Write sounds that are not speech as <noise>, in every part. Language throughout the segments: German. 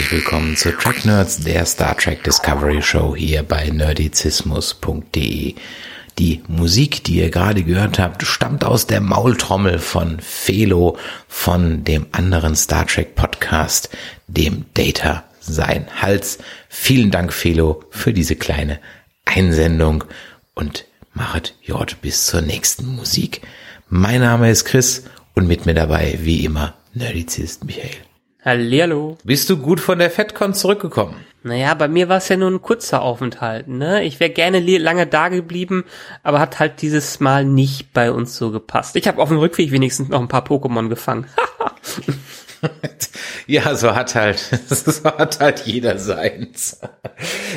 Herzlich willkommen zu Track Nerds, der Star Trek Discovery Show hier bei nerdizismus.de. Die Musik, die ihr gerade gehört habt, stammt aus der Maultrommel von Felo von dem anderen Star Trek Podcast, dem Data sein Hals. Vielen Dank, Felo, für diese kleine Einsendung und machet Jord bis zur nächsten Musik. Mein Name ist Chris und mit mir dabei, wie immer, Nerdizist Michael. Hallihallo. Bist du gut von der FedCon zurückgekommen? Naja, bei mir war es ja nur ein kurzer Aufenthalt, ne? Ich wäre gerne lange da geblieben, aber hat halt dieses Mal nicht bei uns so gepasst. Ich habe auf dem Rückweg wenigstens noch ein paar Pokémon gefangen. <laughs> <laughs> ja, so hat halt, <laughs> so hat halt jeder seins.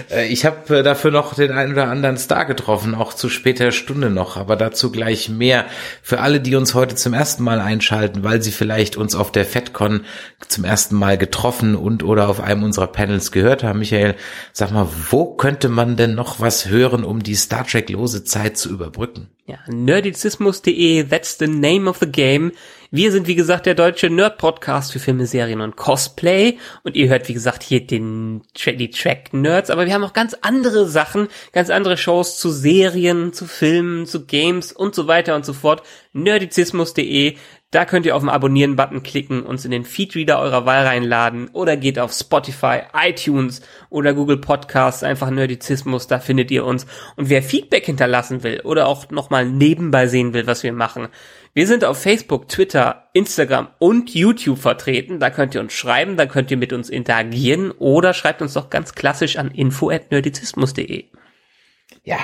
Äh, ich habe äh, dafür noch den einen oder anderen Star getroffen, auch zu später Stunde noch, aber dazu gleich mehr. Für alle, die uns heute zum ersten Mal einschalten, weil sie vielleicht uns auf der FedCon zum ersten Mal getroffen und oder auf einem unserer Panels gehört haben. Michael, sag mal, wo könnte man denn noch was hören, um die Star Trek lose Zeit zu überbrücken? Ja, nerdizismus.de, that's the name of the game. Wir sind, wie gesagt, der deutsche Nerd-Podcast für Filme, Serien und Cosplay. Und ihr hört, wie gesagt, hier den, die Track-Nerds. Aber wir haben auch ganz andere Sachen, ganz andere Shows zu Serien, zu Filmen, zu Games und so weiter und so fort. Nerdizismus.de, da könnt ihr auf den Abonnieren-Button klicken, uns in den Feedreader eurer Wahl reinladen oder geht auf Spotify, iTunes oder Google Podcasts, einfach Nerdizismus, da findet ihr uns. Und wer Feedback hinterlassen will oder auch nochmal nebenbei sehen will, was wir machen, wir sind auf Facebook, Twitter, Instagram und YouTube vertreten. Da könnt ihr uns schreiben, da könnt ihr mit uns interagieren oder schreibt uns doch ganz klassisch an info@nerdizismus.de. Ja,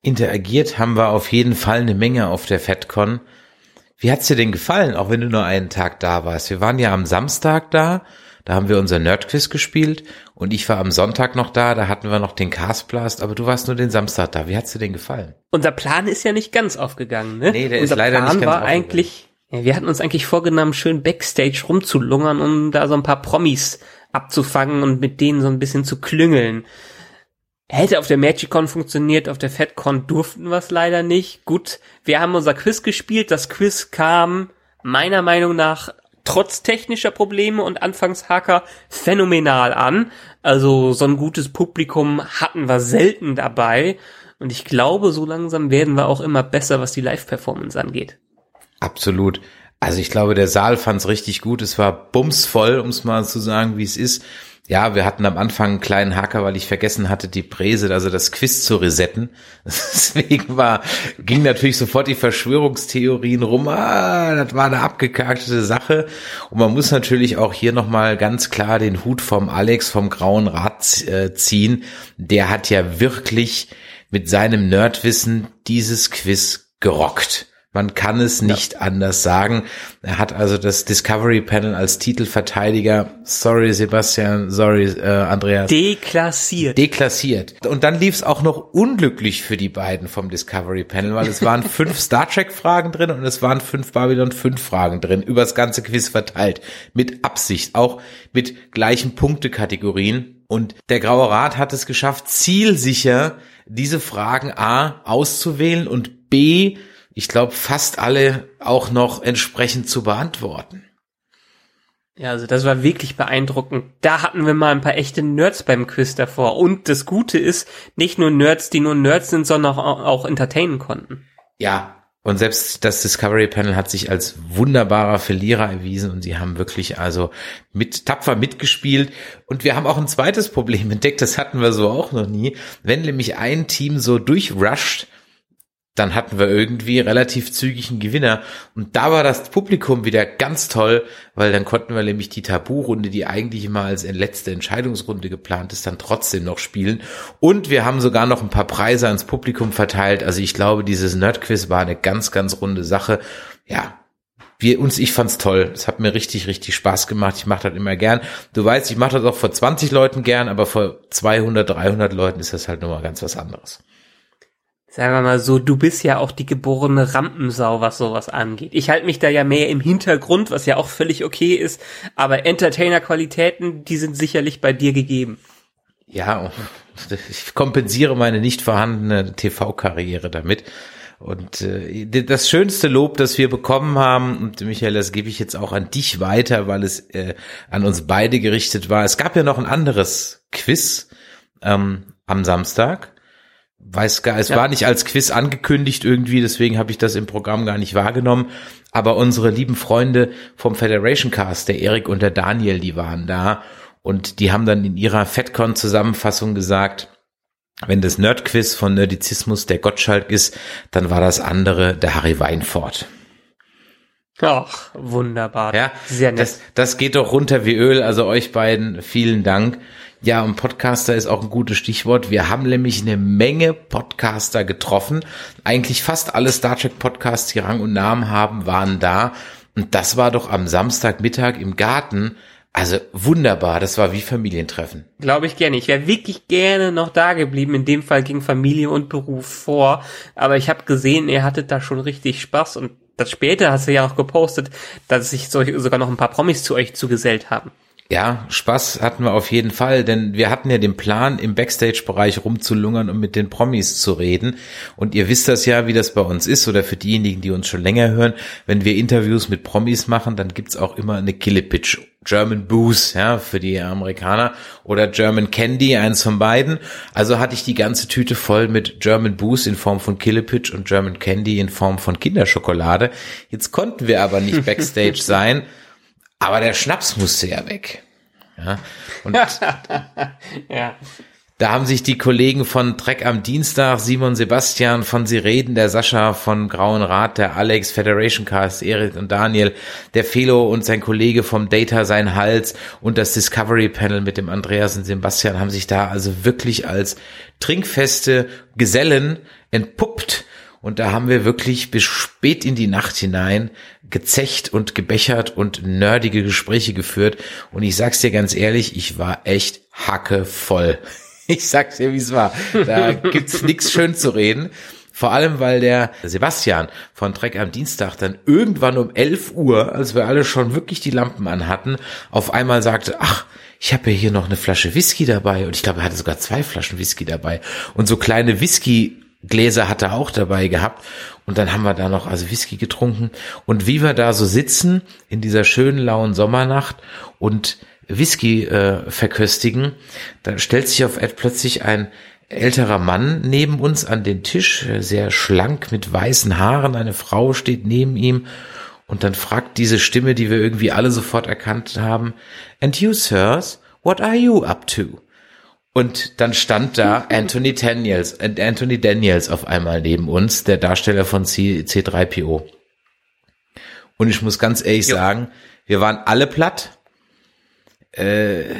interagiert haben wir auf jeden Fall eine Menge auf der FedCon. Wie hat's dir denn gefallen, auch wenn du nur einen Tag da warst? Wir waren ja am Samstag da, da haben wir unser Nerdquiz gespielt und ich war am Sonntag noch da, da hatten wir noch den Castblast, aber du warst nur den Samstag da. Wie hat's dir denn gefallen? Unser Plan ist ja nicht ganz aufgegangen, ne? Nee, der Unser ist leider Plan nicht ganz war eigentlich, ja, wir hatten uns eigentlich vorgenommen, schön Backstage rumzulungern, um da so ein paar Promis abzufangen und mit denen so ein bisschen zu klüngeln. Hätte auf der Magicon funktioniert, auf der FedCon durften wir es leider nicht. Gut, wir haben unser Quiz gespielt. Das Quiz kam meiner Meinung nach trotz technischer Probleme und Anfangshacker phänomenal an. Also so ein gutes Publikum hatten wir selten dabei. Und ich glaube, so langsam werden wir auch immer besser, was die Live-Performance angeht. Absolut. Also ich glaube, der Saal fand's richtig gut. Es war bumsvoll, um es mal zu sagen, wie es ist. Ja, wir hatten am Anfang einen kleinen Hacker, weil ich vergessen hatte, die Präse, also das Quiz zu resetten. <laughs> Deswegen war, ging natürlich sofort die Verschwörungstheorien rum. Ah, das war eine abgekartete Sache. Und man muss natürlich auch hier nochmal ganz klar den Hut vom Alex vom Grauen Rad äh, ziehen. Der hat ja wirklich mit seinem Nerdwissen dieses Quiz gerockt. Man kann es nicht ja. anders sagen. Er hat also das Discovery Panel als Titelverteidiger, sorry Sebastian, sorry äh, Andreas. Deklassiert. Deklassiert. Und dann lief es auch noch unglücklich für die beiden vom Discovery Panel, weil es <laughs> waren fünf Star Trek Fragen drin und es waren fünf Babylon 5 Fragen drin, übers ganze Quiz verteilt. Mit Absicht, auch mit gleichen Punktekategorien. Und der Graue Rat hat es geschafft, zielsicher diese Fragen A auszuwählen und B ich glaube, fast alle auch noch entsprechend zu beantworten. Ja, also das war wirklich beeindruckend. Da hatten wir mal ein paar echte Nerds beim Quiz davor. Und das Gute ist, nicht nur Nerds, die nur Nerds sind, sondern auch, auch entertainen konnten. Ja, und selbst das Discovery Panel hat sich als wunderbarer Verlierer erwiesen und sie haben wirklich also mit tapfer mitgespielt. Und wir haben auch ein zweites Problem <laughs> entdeckt, das hatten wir so auch noch nie. Wenn nämlich ein Team so durchrusht, dann hatten wir irgendwie relativ zügig einen Gewinner. Und da war das Publikum wieder ganz toll, weil dann konnten wir nämlich die Tabu-Runde, die eigentlich immer als letzte Entscheidungsrunde geplant ist, dann trotzdem noch spielen. Und wir haben sogar noch ein paar Preise ans Publikum verteilt. Also ich glaube, dieses Nerdquiz war eine ganz, ganz runde Sache. Ja, wir uns, ich fand's toll. Es hat mir richtig, richtig Spaß gemacht. Ich mache das immer gern. Du weißt, ich mache das auch vor 20 Leuten gern, aber vor 200, 300 Leuten ist das halt nochmal ganz was anderes. Sagen wir mal so, du bist ja auch die geborene Rampensau, was sowas angeht. Ich halte mich da ja mehr im Hintergrund, was ja auch völlig okay ist, aber Entertainer-Qualitäten, die sind sicherlich bei dir gegeben. Ja, ich kompensiere meine nicht vorhandene TV-Karriere damit. Und äh, das schönste Lob, das wir bekommen haben, und Michael, das gebe ich jetzt auch an dich weiter, weil es äh, an uns beide gerichtet war. Es gab ja noch ein anderes Quiz ähm, am Samstag. Weiß gar, es ja. war nicht als Quiz angekündigt irgendwie, deswegen habe ich das im Programm gar nicht wahrgenommen. Aber unsere lieben Freunde vom Federation Cast, der Erik und der Daniel, die waren da und die haben dann in ihrer FedCon-Zusammenfassung gesagt, wenn das Nerdquiz von Nerdizismus der Gottschalk ist, dann war das andere der Harry Weinfort. Ach, wunderbar. Ja, sehr nett. Das, das geht doch runter wie Öl. Also euch beiden vielen Dank. Ja, und Podcaster ist auch ein gutes Stichwort. Wir haben nämlich eine Menge Podcaster getroffen. Eigentlich fast alle Star Trek Podcasts, die Rang und Namen haben, waren da. Und das war doch am Samstagmittag im Garten also wunderbar, das war wie Familientreffen. Glaube ich gerne. Ich wäre wirklich gerne noch da geblieben. In dem Fall ging Familie und Beruf vor. Aber ich habe gesehen, ihr hattet da schon richtig Spaß. Und das später hast du ja auch gepostet, dass sich sogar noch ein paar Promis zu euch zugesellt haben. Ja, Spaß hatten wir auf jeden Fall, denn wir hatten ja den Plan, im Backstage-Bereich rumzulungern und mit den Promis zu reden. Und ihr wisst das ja, wie das bei uns ist, oder für diejenigen, die uns schon länger hören, wenn wir Interviews mit Promis machen, dann gibt's auch immer eine Killepitch. German Booze, ja, für die Amerikaner, oder German Candy, eins von beiden. Also hatte ich die ganze Tüte voll mit German Booze in Form von Killepitch und German Candy in Form von Kinderschokolade. Jetzt konnten wir aber nicht <laughs> Backstage sein aber der Schnaps musste ja weg. Ja, und <laughs> ja. da haben sich die Kollegen von Trek am Dienstag, Simon Sebastian von Sie reden, der Sascha von Grauen Rat, der Alex, Federation Cast, Erik und Daniel, der Felo und sein Kollege vom Data sein Hals und das Discovery Panel mit dem Andreas und Sebastian haben sich da also wirklich als trinkfeste Gesellen entpuppt und da haben wir wirklich bis spät in die Nacht hinein gezecht und gebechert und nerdige Gespräche geführt. Und ich sag's dir ganz ehrlich, ich war echt hacke voll. <laughs> Ich sag's dir, wie es war. Da gibt's nichts schön zu reden. Vor allem, weil der Sebastian von Trek am Dienstag dann irgendwann um 11 Uhr, als wir alle schon wirklich die Lampen anhatten, auf einmal sagte, ach, ich habe ja hier noch eine Flasche Whisky dabei und ich glaube, er hatte sogar zwei Flaschen Whisky dabei und so kleine Whisky Gläser hat er auch dabei gehabt. Und dann haben wir da noch also Whisky getrunken. Und wie wir da so sitzen in dieser schönen lauen Sommernacht und Whisky äh, verköstigen, dann stellt sich auf Ed plötzlich ein älterer Mann neben uns an den Tisch, sehr schlank mit weißen Haaren. Eine Frau steht neben ihm. Und dann fragt diese Stimme, die wir irgendwie alle sofort erkannt haben, And you, sirs, what are you up to? Und dann stand da Anthony Daniels, Anthony Daniels auf einmal neben uns, der Darsteller von C, C3PO. Und ich muss ganz ehrlich jo. sagen, wir waren alle platt. Äh,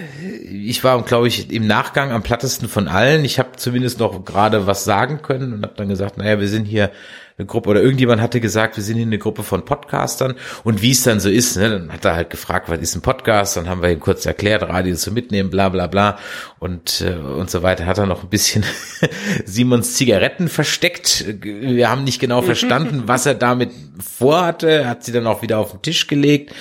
ich war, glaube ich, im Nachgang am plattesten von allen. Ich habe zumindest noch gerade was sagen können und habe dann gesagt, naja, wir sind hier eine Gruppe oder irgendjemand hatte gesagt, wir sind hier eine Gruppe von Podcastern und wie es dann so ist, ne, dann hat er halt gefragt, was ist ein Podcast, dann haben wir ihm kurz erklärt, Radio zu mitnehmen, bla bla bla und äh, und so weiter. Hat er noch ein bisschen <laughs> Simons Zigaretten versteckt. Wir haben nicht genau verstanden, <laughs> was er damit vorhatte, hat sie dann auch wieder auf den Tisch gelegt.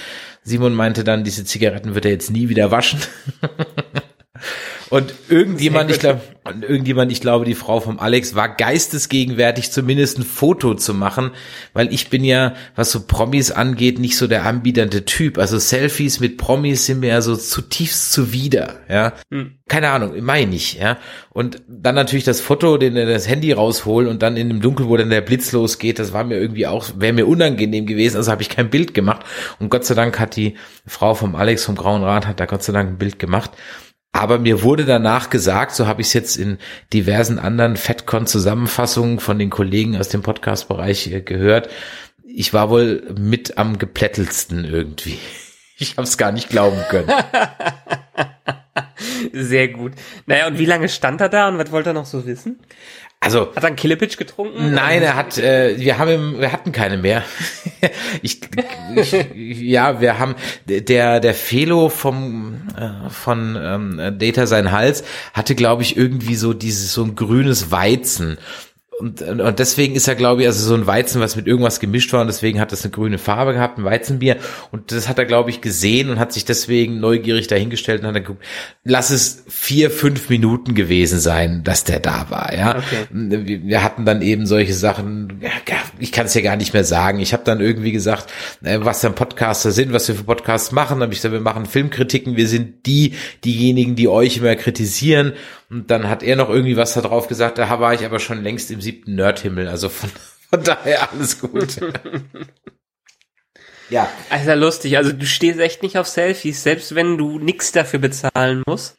Simon meinte dann, diese Zigaretten wird er jetzt nie wieder waschen. <laughs> Und irgendjemand, ich glaube, irgendjemand, ich glaube, die Frau vom Alex war geistesgegenwärtig, zumindest ein Foto zu machen, weil ich bin ja, was so Promis angeht, nicht so der anbieternde Typ. Also Selfies mit Promis sind mir ja so zutiefst zuwider, ja. Hm. Keine Ahnung, meine ich, ja. Und dann natürlich das Foto, den das Handy rausholen und dann in dem Dunkel, wo dann der Blitz losgeht, das war mir irgendwie auch, wäre mir unangenehm gewesen, also habe ich kein Bild gemacht. Und Gott sei Dank hat die Frau vom Alex vom Grauen Rat hat da Gott sei Dank ein Bild gemacht. Aber mir wurde danach gesagt, so habe ich es jetzt in diversen anderen FedCon-Zusammenfassungen von den Kollegen aus dem Podcast-Bereich äh, gehört, ich war wohl mit am geplättelsten irgendwie. <laughs> Ich habe es gar nicht glauben können. <laughs> Sehr gut. Naja, und wie lange stand er da und was wollte er noch so wissen? Also hat er einen Killepitch getrunken? Nein, er hat. Äh, wir haben, wir hatten keine mehr. <laughs> ich, ich, ja, wir haben der der Felo vom äh, von ähm, Data sein Hals hatte, glaube ich, irgendwie so dieses so ein grünes Weizen und, und deswegen ist er, glaube ich, also so ein Weizen, was mit irgendwas gemischt war und deswegen hat das eine grüne Farbe gehabt, ein Weizenbier. Und das hat er, glaube ich, gesehen und hat sich deswegen neugierig dahingestellt und hat dann geguckt, lass es vier, fünf Minuten gewesen sein, dass der da war. Ja, okay. wir, hatten dann eben solche Sachen, ich kann es ja gar nicht mehr sagen. Ich habe dann irgendwie gesagt, äh, was dann Podcaster sind, was wir für Podcasts machen. Dann habe ich gesagt, wir machen Filmkritiken, wir sind die, diejenigen, die euch immer kritisieren. Und dann hat er noch irgendwie was da drauf gesagt, da war ich aber schon längst im siebten Nerdhimmel, also von, <laughs> von daher alles gut. <laughs> ja. Also lustig, also du stehst echt nicht auf Selfies, selbst wenn du nichts dafür bezahlen musst.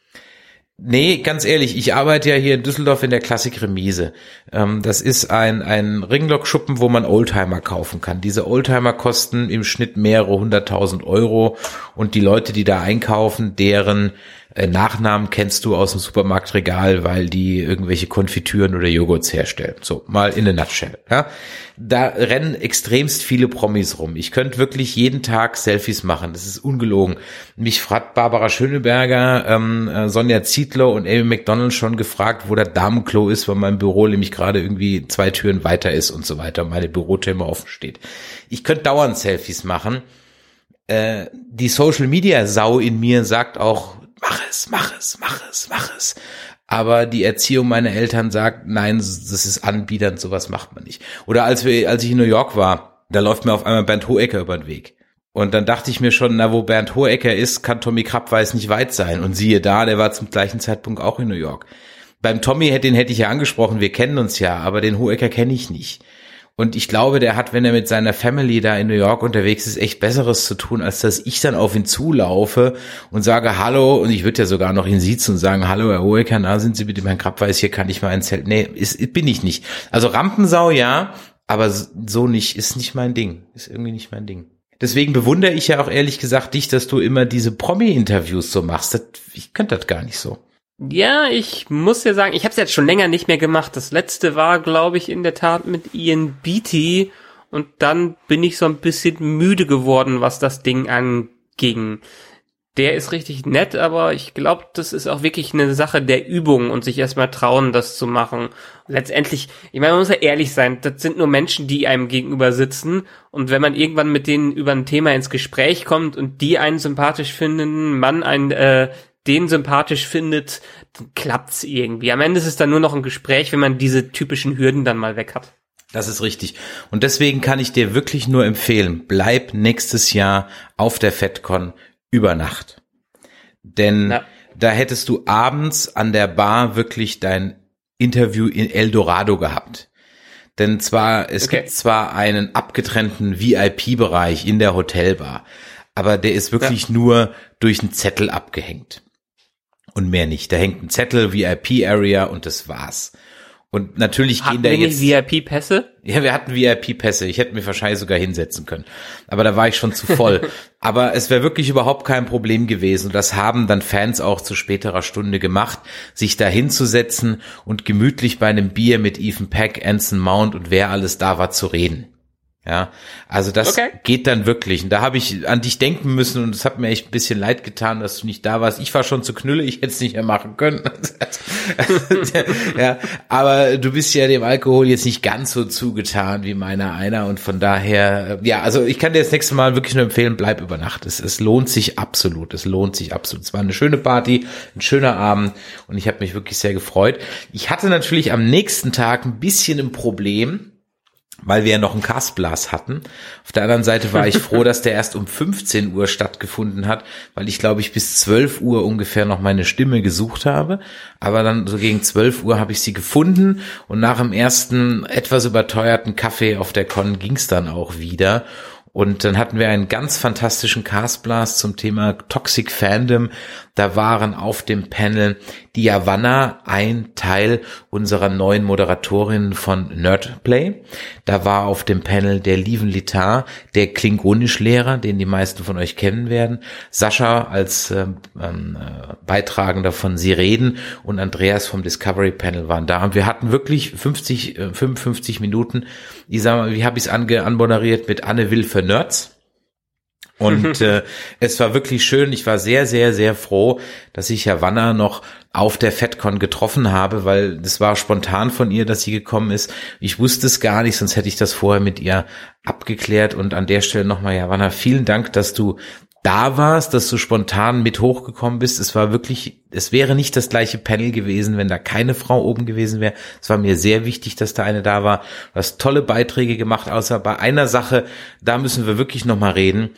Nee, ganz ehrlich, ich arbeite ja hier in Düsseldorf in der Klassik Remise. Ähm, das ist ein, ein Ringlock-Schuppen, wo man Oldtimer kaufen kann. Diese Oldtimer kosten im Schnitt mehrere hunderttausend Euro und die Leute, die da einkaufen, deren äh, Nachnamen kennst du aus dem Supermarktregal, weil die irgendwelche Konfitüren oder Joghurts herstellen. So, mal in a nutshell. Ja? Da rennen extremst viele Promis rum. Ich könnte wirklich jeden Tag Selfies machen. Das ist ungelogen. Mich fragt Barbara Schöneberger, ähm, äh, Sonja Zietlow und Amy McDonald schon gefragt, wo der Damenklo ist, weil mein Büro nämlich gerade irgendwie zwei Türen weiter ist und so weiter meine Bürotür offen steht. Ich könnte dauernd Selfies machen. Äh, die Social Media Sau in mir sagt auch, mach es, mach es, mach es, mach es. Aber die Erziehung meiner Eltern sagt, nein, das ist anbiedernd, sowas macht man nicht. Oder als wir, als ich in New York war, da läuft mir auf einmal Bernd Hohecker über den Weg. Und dann dachte ich mir schon, na, wo Bernd Hohecker ist, kann Tommy Krabweis nicht weit sein. Und siehe da, der war zum gleichen Zeitpunkt auch in New York. Beim Tommy, den hätte ich ja angesprochen, wir kennen uns ja, aber den Hohecker kenne ich nicht. Und ich glaube, der hat, wenn er mit seiner Family da in New York unterwegs ist, echt Besseres zu tun, als dass ich dann auf ihn zulaufe und sage Hallo. Und ich würde ja sogar noch ihn siezen und sagen, Hallo, Herr Hohecker, da sind Sie mit dem Herrn Krabweis, hier kann ich mal ein Zelt. Nee, ist, bin ich nicht. Also Rampensau ja, aber so nicht, ist nicht mein Ding. Ist irgendwie nicht mein Ding. Deswegen bewundere ich ja auch ehrlich gesagt dich, dass du immer diese Promi-Interviews so machst. Das, ich könnte das gar nicht so. Ja, ich muss ja sagen, ich habe es jetzt schon länger nicht mehr gemacht. Das letzte war, glaube ich, in der Tat mit Ian Beatty und dann bin ich so ein bisschen müde geworden, was das Ding anging. Der ist richtig nett, aber ich glaube, das ist auch wirklich eine Sache der Übung und sich erstmal trauen, das zu machen. Letztendlich, ich meine, man muss ja ehrlich sein, das sind nur Menschen, die einem gegenüber sitzen und wenn man irgendwann mit denen über ein Thema ins Gespräch kommt und die einen sympathisch finden, man einen äh, den sympathisch findet, dann klappt's irgendwie. Am Ende ist es dann nur noch ein Gespräch, wenn man diese typischen Hürden dann mal weg hat. Das ist richtig. Und deswegen kann ich dir wirklich nur empfehlen, bleib nächstes Jahr auf der FedCon über Nacht. Denn ja. da hättest du abends an der Bar wirklich dein Interview in Eldorado gehabt. Denn zwar, es okay. gibt zwar einen abgetrennten VIP-Bereich in der Hotelbar, aber der ist wirklich ja. nur durch einen Zettel abgehängt und mehr nicht. Da hängt ein Zettel, VIP-Area und das war's. Und natürlich hatten gehen da wir jetzt. VIP-Pässe? Ja, wir hatten VIP-Pässe. Ich hätte mir wahrscheinlich sogar hinsetzen können. Aber da war ich schon zu voll. <laughs> Aber es wäre wirklich überhaupt kein Problem gewesen. Und das haben dann Fans auch zu späterer Stunde gemacht, sich da hinzusetzen und gemütlich bei einem Bier mit Ethan Peck, Anson Mount und wer alles da war zu reden. Ja, also das okay. geht dann wirklich. Und da habe ich an dich denken müssen und es hat mir echt ein bisschen leid getan, dass du nicht da warst. Ich war schon zu knülle, ich hätte es nicht mehr machen können. <laughs> ja, aber du bist ja dem Alkohol jetzt nicht ganz so zugetan wie meiner einer und von daher, ja, also ich kann dir das nächste Mal wirklich nur empfehlen, bleib über Nacht. Es, es lohnt sich absolut. Es lohnt sich absolut. Es war eine schöne Party, ein schöner Abend und ich habe mich wirklich sehr gefreut. Ich hatte natürlich am nächsten Tag ein bisschen ein Problem weil wir ja noch einen Castblast hatten. Auf der anderen Seite war ich froh, dass der erst um 15 Uhr stattgefunden hat, weil ich glaube ich bis 12 Uhr ungefähr noch meine Stimme gesucht habe. Aber dann so gegen 12 Uhr habe ich sie gefunden und nach dem ersten etwas überteuerten Kaffee auf der Con ging es dann auch wieder. Und dann hatten wir einen ganz fantastischen Castblast zum Thema Toxic Fandom. Da waren auf dem Panel die Yavanna, ein Teil unserer neuen Moderatorin von Nerdplay. Da war auf dem Panel der Lieven Litar, der Klingonisch-Lehrer, den die meisten von euch kennen werden. Sascha als ähm, äh, Beitragender von Sie reden und Andreas vom Discovery Panel waren da. Und wir hatten wirklich 50, äh, 55 Minuten. Ich sag mal, wie habe ich es anmoderiert mit Anne Will für Nerds? Und <laughs> äh, es war wirklich schön. Ich war sehr, sehr, sehr froh, dass ich Havanna noch auf der FedCon getroffen habe, weil das war spontan von ihr, dass sie gekommen ist. Ich wusste es gar nicht, sonst hätte ich das vorher mit ihr abgeklärt. Und an der Stelle nochmal, Havanna, vielen Dank, dass du da warst, dass du spontan mit hochgekommen bist. Es war wirklich, es wäre nicht das gleiche Panel gewesen, wenn da keine Frau oben gewesen wäre. Es war mir sehr wichtig, dass da eine da war. Du hast tolle Beiträge gemacht, außer bei einer Sache, da müssen wir wirklich nochmal reden.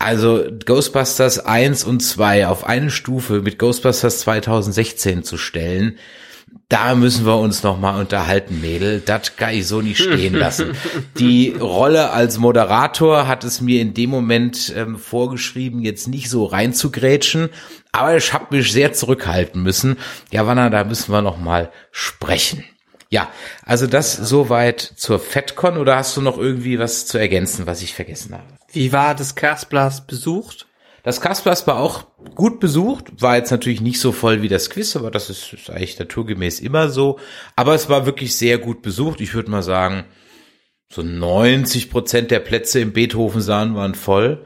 Also Ghostbusters 1 und 2 auf eine Stufe mit Ghostbusters 2016 zu stellen, da müssen wir uns noch mal unterhalten, Mädel. Das kann ich so nicht stehen lassen. <laughs> Die Rolle als Moderator hat es mir in dem Moment ähm, vorgeschrieben, jetzt nicht so reinzugrätschen, aber ich habe mich sehr zurückhalten müssen. Ja, Wanna, da müssen wir noch mal sprechen. Ja, also das soweit zur FedCon oder hast du noch irgendwie was zu ergänzen, was ich vergessen habe? Wie war das Castblast besucht? Das Castblast war auch gut besucht, war jetzt natürlich nicht so voll wie das Quiz, aber das ist, ist eigentlich naturgemäß immer so. Aber es war wirklich sehr gut besucht. Ich würde mal sagen, so 90 Prozent der Plätze im Beethoven-Saal waren voll.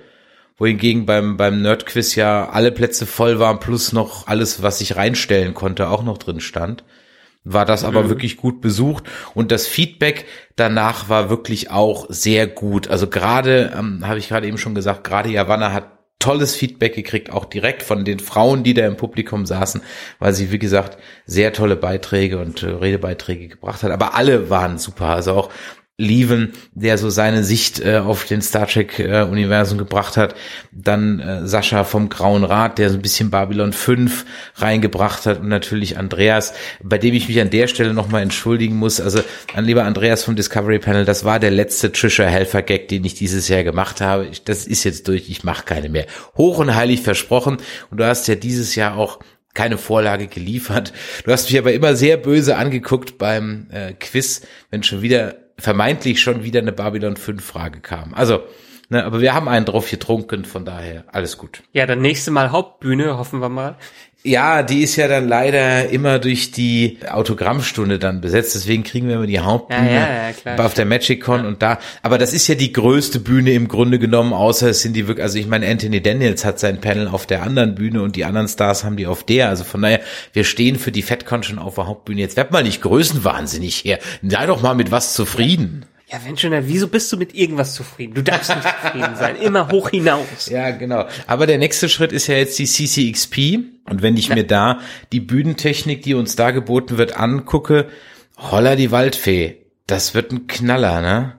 Wohingegen beim, beim Nerdquiz ja alle Plätze voll waren, plus noch alles, was ich reinstellen konnte, auch noch drin stand war das aber mhm. wirklich gut besucht und das Feedback danach war wirklich auch sehr gut. Also gerade, ähm, habe ich gerade eben schon gesagt, gerade Javanna hat tolles Feedback gekriegt, auch direkt von den Frauen, die da im Publikum saßen, weil sie, wie gesagt, sehr tolle Beiträge und äh, Redebeiträge gebracht hat. Aber alle waren super. Also auch Lieven, der so seine Sicht äh, auf den Star Trek äh, gebracht hat, dann äh, Sascha vom Grauen Rat, der so ein bisschen Babylon 5 reingebracht hat und natürlich Andreas, bei dem ich mich an der Stelle nochmal entschuldigen muss. Also an lieber Andreas vom Discovery Panel, das war der letzte Trisha Helfer Gag, den ich dieses Jahr gemacht habe. Ich, das ist jetzt durch, ich mache keine mehr. Hoch und heilig versprochen und du hast ja dieses Jahr auch keine Vorlage geliefert. Du hast mich aber immer sehr böse angeguckt beim äh, Quiz, wenn schon wieder vermeintlich schon wieder eine Babylon 5 Frage kam. Also, ne, aber wir haben einen drauf getrunken, von daher alles gut. Ja, dann nächste Mal Hauptbühne, hoffen wir mal. Ja, die ist ja dann leider immer durch die Autogrammstunde dann besetzt. Deswegen kriegen wir immer die Hauptbühne ja, ja, ja, klar, auf der MagicCon und da. Aber das ist ja die größte Bühne im Grunde genommen, außer es sind die wirklich, also ich meine, Anthony Daniels hat sein Panel auf der anderen Bühne und die anderen Stars haben die auf der. Also von daher, wir stehen für die FedCon schon auf der Hauptbühne. Jetzt werd mal nicht größenwahnsinnig her. Sei doch mal mit was zufrieden. Ja, wenn schon, wieso bist du mit irgendwas zufrieden? Du darfst nicht zufrieden sein, immer hoch hinaus. Ja, genau. Aber der nächste Schritt ist ja jetzt die CCXP. Und wenn ich ja. mir da die Bühnentechnik, die uns da geboten wird, angucke, holla die Waldfee, das wird ein Knaller, ne?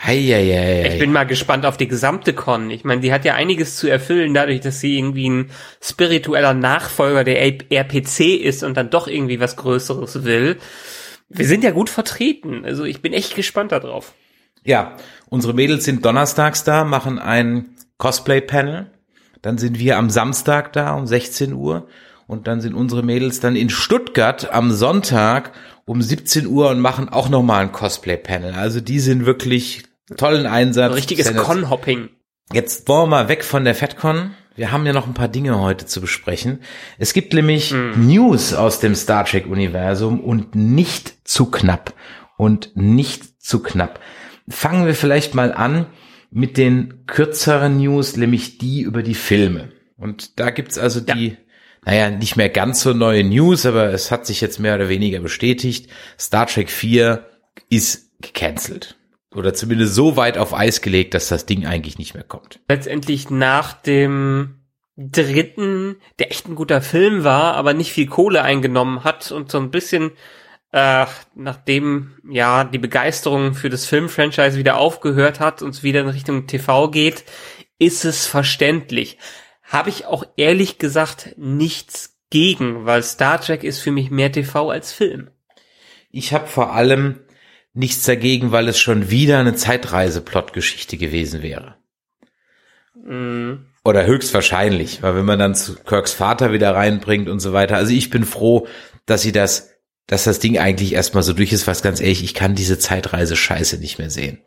Heieiei. Ich bin mal gespannt auf die gesamte Con. Ich meine, die hat ja einiges zu erfüllen, dadurch, dass sie irgendwie ein spiritueller Nachfolger der RPC ist und dann doch irgendwie was Größeres will. Wir sind ja gut vertreten. Also ich bin echt gespannt darauf. Ja, unsere Mädels sind donnerstags da, machen ein Cosplay-Panel. Dann sind wir am Samstag da um 16 Uhr. Und dann sind unsere Mädels dann in Stuttgart am Sonntag um 17 Uhr und machen auch nochmal ein Cosplay-Panel. Also die sind wirklich tollen Einsatz. Ein richtiges Con-Hopping. Jetzt wollen wir mal weg von der FedCon wir haben ja noch ein paar Dinge heute zu besprechen. Es gibt nämlich mhm. News aus dem Star Trek Universum und nicht zu knapp. Und nicht zu knapp. Fangen wir vielleicht mal an mit den kürzeren News, nämlich die über die Filme. Und da gibt's also ja. die, naja, nicht mehr ganz so neue News, aber es hat sich jetzt mehr oder weniger bestätigt. Star Trek 4 ist gecancelt oder zumindest so weit auf Eis gelegt, dass das Ding eigentlich nicht mehr kommt. Letztendlich nach dem dritten, der echt ein guter Film war, aber nicht viel Kohle eingenommen hat und so ein bisschen äh, nachdem ja die Begeisterung für das Filmfranchise wieder aufgehört hat und es wieder in Richtung TV geht, ist es verständlich. Habe ich auch ehrlich gesagt nichts gegen, weil Star Trek ist für mich mehr TV als Film. Ich habe vor allem nichts dagegen, weil es schon wieder eine Zeitreise-Plot-Geschichte gewesen wäre. Mhm. Oder höchstwahrscheinlich, weil wenn man dann zu Kirks Vater wieder reinbringt und so weiter. Also ich bin froh, dass sie das, dass das Ding eigentlich erstmal so durch ist, was ganz ehrlich, ich kann diese Zeitreise-Scheiße nicht mehr sehen.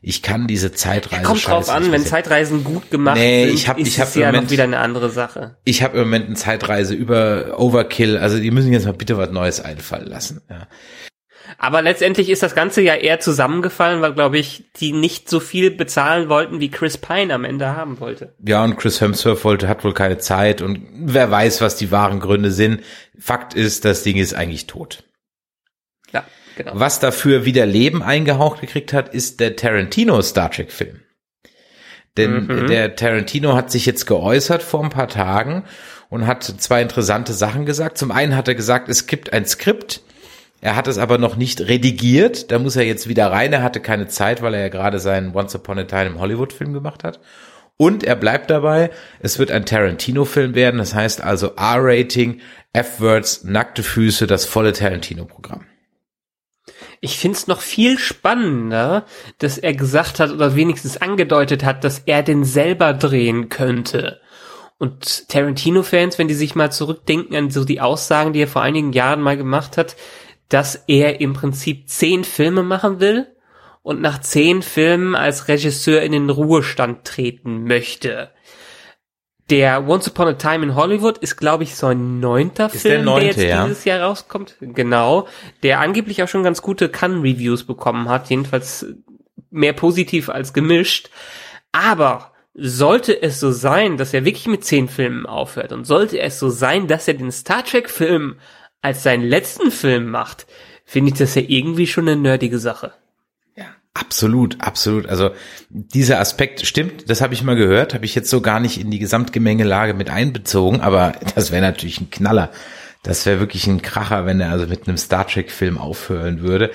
Ich kann diese Zeitreise. Ja, kommt drauf an, wenn Zeitreisen gut gemacht nee, sind, ich hab, ist ich hab es ja Moment, noch wieder eine andere Sache. Ich habe im Moment eine Zeitreise über Overkill. Also die müssen jetzt mal bitte was Neues einfallen lassen. Ja. Aber letztendlich ist das Ganze ja eher zusammengefallen, weil, glaube ich, die nicht so viel bezahlen wollten, wie Chris Pine am Ende haben wollte. Ja, und Chris Hemsworth wollte, hat wohl keine Zeit und wer weiß, was die wahren Gründe sind. Fakt ist, das Ding ist eigentlich tot. Ja, genau. Was dafür wieder Leben eingehaucht gekriegt hat, ist der Tarantino Star Trek Film. Denn Mhm. der Tarantino hat sich jetzt geäußert vor ein paar Tagen und hat zwei interessante Sachen gesagt. Zum einen hat er gesagt, es gibt ein Skript, er hat es aber noch nicht redigiert. Da muss er jetzt wieder rein. Er hatte keine Zeit, weil er ja gerade seinen Once Upon a Time im Hollywood-Film gemacht hat. Und er bleibt dabei, es wird ein Tarantino-Film werden. Das heißt also R-Rating, F-Words, nackte Füße, das volle Tarantino-Programm. Ich find's noch viel spannender, dass er gesagt hat oder wenigstens angedeutet hat, dass er den selber drehen könnte. Und Tarantino-Fans, wenn die sich mal zurückdenken an so die Aussagen, die er vor einigen Jahren mal gemacht hat, dass er im Prinzip zehn Filme machen will und nach zehn Filmen als Regisseur in den Ruhestand treten möchte. Der Once Upon a Time in Hollywood ist, glaube ich, so ein neunter Ist der Film, neunte, der jetzt ja. dieses Jahr rauskommt. Genau. Der angeblich auch schon ganz gute Cannes-Reviews bekommen hat. Jedenfalls mehr positiv als gemischt. Aber sollte es so sein, dass er wirklich mit zehn Filmen aufhört und sollte es so sein, dass er den Star Trek-Film als seinen letzten Film macht, finde ich das ja irgendwie schon eine nerdige Sache. Absolut, absolut. Also dieser Aspekt stimmt, das habe ich mal gehört, habe ich jetzt so gar nicht in die Gesamtgemengelage mit einbezogen, aber <laughs> das wäre natürlich ein Knaller. Das wäre wirklich ein Kracher, wenn er also mit einem Star Trek-Film aufhören würde.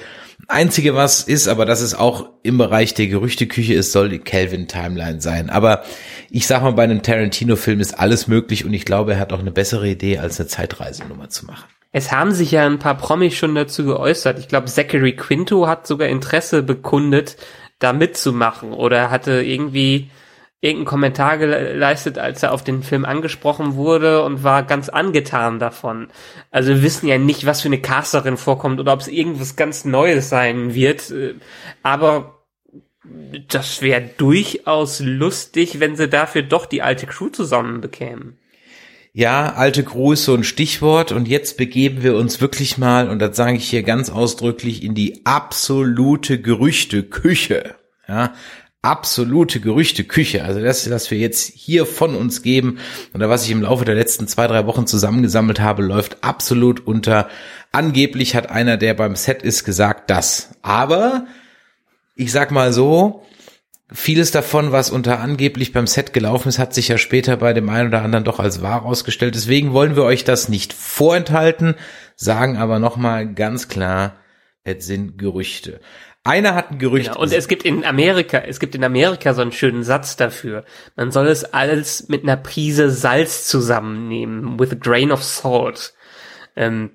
Einzige, was ist, aber das ist auch im Bereich der Gerüchteküche ist, soll die Kelvin-Timeline sein. Aber ich sag mal, bei einem Tarantino-Film ist alles möglich und ich glaube, er hat auch eine bessere Idee, als eine Zeitreisenummer zu machen. Es haben sich ja ein paar Promis schon dazu geäußert. Ich glaube, Zachary Quinto hat sogar Interesse bekundet, da mitzumachen oder hatte irgendwie irgendeinen Kommentar geleistet, als er auf den Film angesprochen wurde und war ganz angetan davon. Also wir wissen ja nicht, was für eine Casterin vorkommt oder ob es irgendwas ganz Neues sein wird. Aber das wäre durchaus lustig, wenn sie dafür doch die alte Crew zusammen bekämen. Ja, alte Crew ein Stichwort und jetzt begeben wir uns wirklich mal, und das sage ich hier ganz ausdrücklich, in die absolute Gerüchteküche. Ja, absolute Gerüchteküche. Also das, was wir jetzt hier von uns geben oder was ich im Laufe der letzten zwei, drei Wochen zusammengesammelt habe, läuft absolut unter. Angeblich hat einer, der beim Set ist, gesagt das. Aber ich sag mal so, Vieles davon, was unter angeblich beim Set gelaufen ist, hat sich ja später bei dem einen oder anderen doch als wahr ausgestellt. Deswegen wollen wir euch das nicht vorenthalten, sagen aber nochmal ganz klar, es sind Gerüchte. Einer hat ein Gerücht. Genau. Und es gibt in Amerika, es gibt in Amerika so einen schönen Satz dafür. Man soll es alles mit einer Prise Salz zusammennehmen, with a grain of salt. Ähm,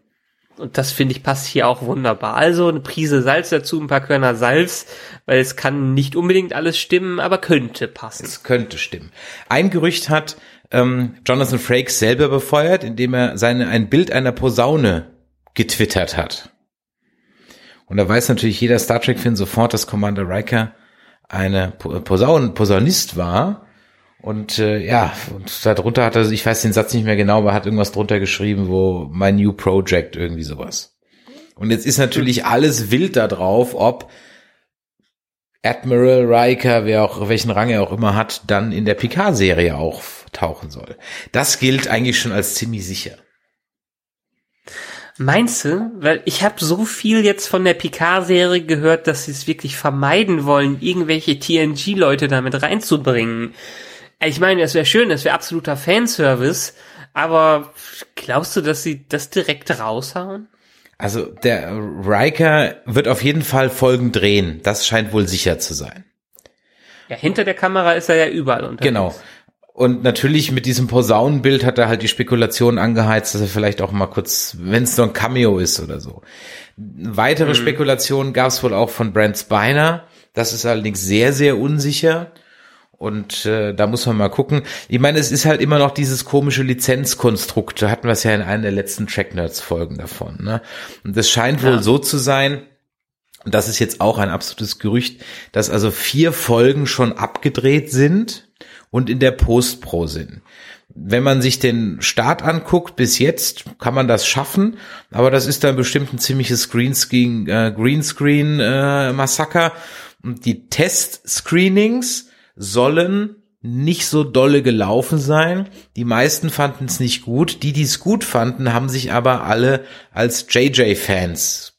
und das finde ich passt hier auch wunderbar. Also eine Prise Salz dazu, ein paar Körner Salz, weil es kann nicht unbedingt alles stimmen, aber könnte passen. Es könnte stimmen. Ein Gerücht hat ähm, Jonathan Frakes selber befeuert, indem er seine ein Bild einer Posaune getwittert hat. Und da weiß natürlich jeder Star Trek-Fan sofort, dass Commander Riker eine Posaun Posaunist war. Und äh, ja, und darunter hat er, ich weiß den Satz nicht mehr genau, aber hat irgendwas drunter geschrieben, wo My New Project, irgendwie sowas. Und jetzt ist natürlich alles wild da drauf, ob Admiral Riker, wer auch, welchen Rang er auch immer hat, dann in der Picard-Serie auch tauchen soll. Das gilt eigentlich schon als ziemlich sicher. Meinst du? Weil ich habe so viel jetzt von der Picard-Serie gehört, dass sie es wirklich vermeiden wollen, irgendwelche TNG-Leute damit reinzubringen. Ich meine, es wäre schön, es wäre absoluter Fanservice, aber glaubst du, dass sie das direkt raushauen? Also der Riker wird auf jeden Fall Folgen drehen. Das scheint wohl sicher zu sein. Ja, hinter der Kamera ist er ja überall unterwegs. Genau. Und natürlich mit diesem Posaunenbild hat er halt die Spekulation angeheizt, dass er vielleicht auch mal kurz, wenn es nur ein Cameo ist oder so. Weitere Mhm. Spekulationen gab es wohl auch von Brent Spiner. Das ist allerdings sehr, sehr unsicher. Und äh, da muss man mal gucken. Ich meine, es ist halt immer noch dieses komische Lizenzkonstrukt. Da hatten wir es ja in einer der letzten Track Nerds Folgen davon. Ne? Und das scheint wohl so zu sein, und das ist jetzt auch ein absolutes Gerücht, dass also vier Folgen schon abgedreht sind und in der Post-Pro sind. Wenn man sich den Start anguckt, bis jetzt kann man das schaffen, aber das ist dann bestimmt ein ziemliches Greenscreen, äh, Greenscreen äh, Massaker. Und die Test-Screenings sollen nicht so dolle gelaufen sein. Die meisten fanden es nicht gut. Die, die es gut fanden, haben sich aber alle als JJ-Fans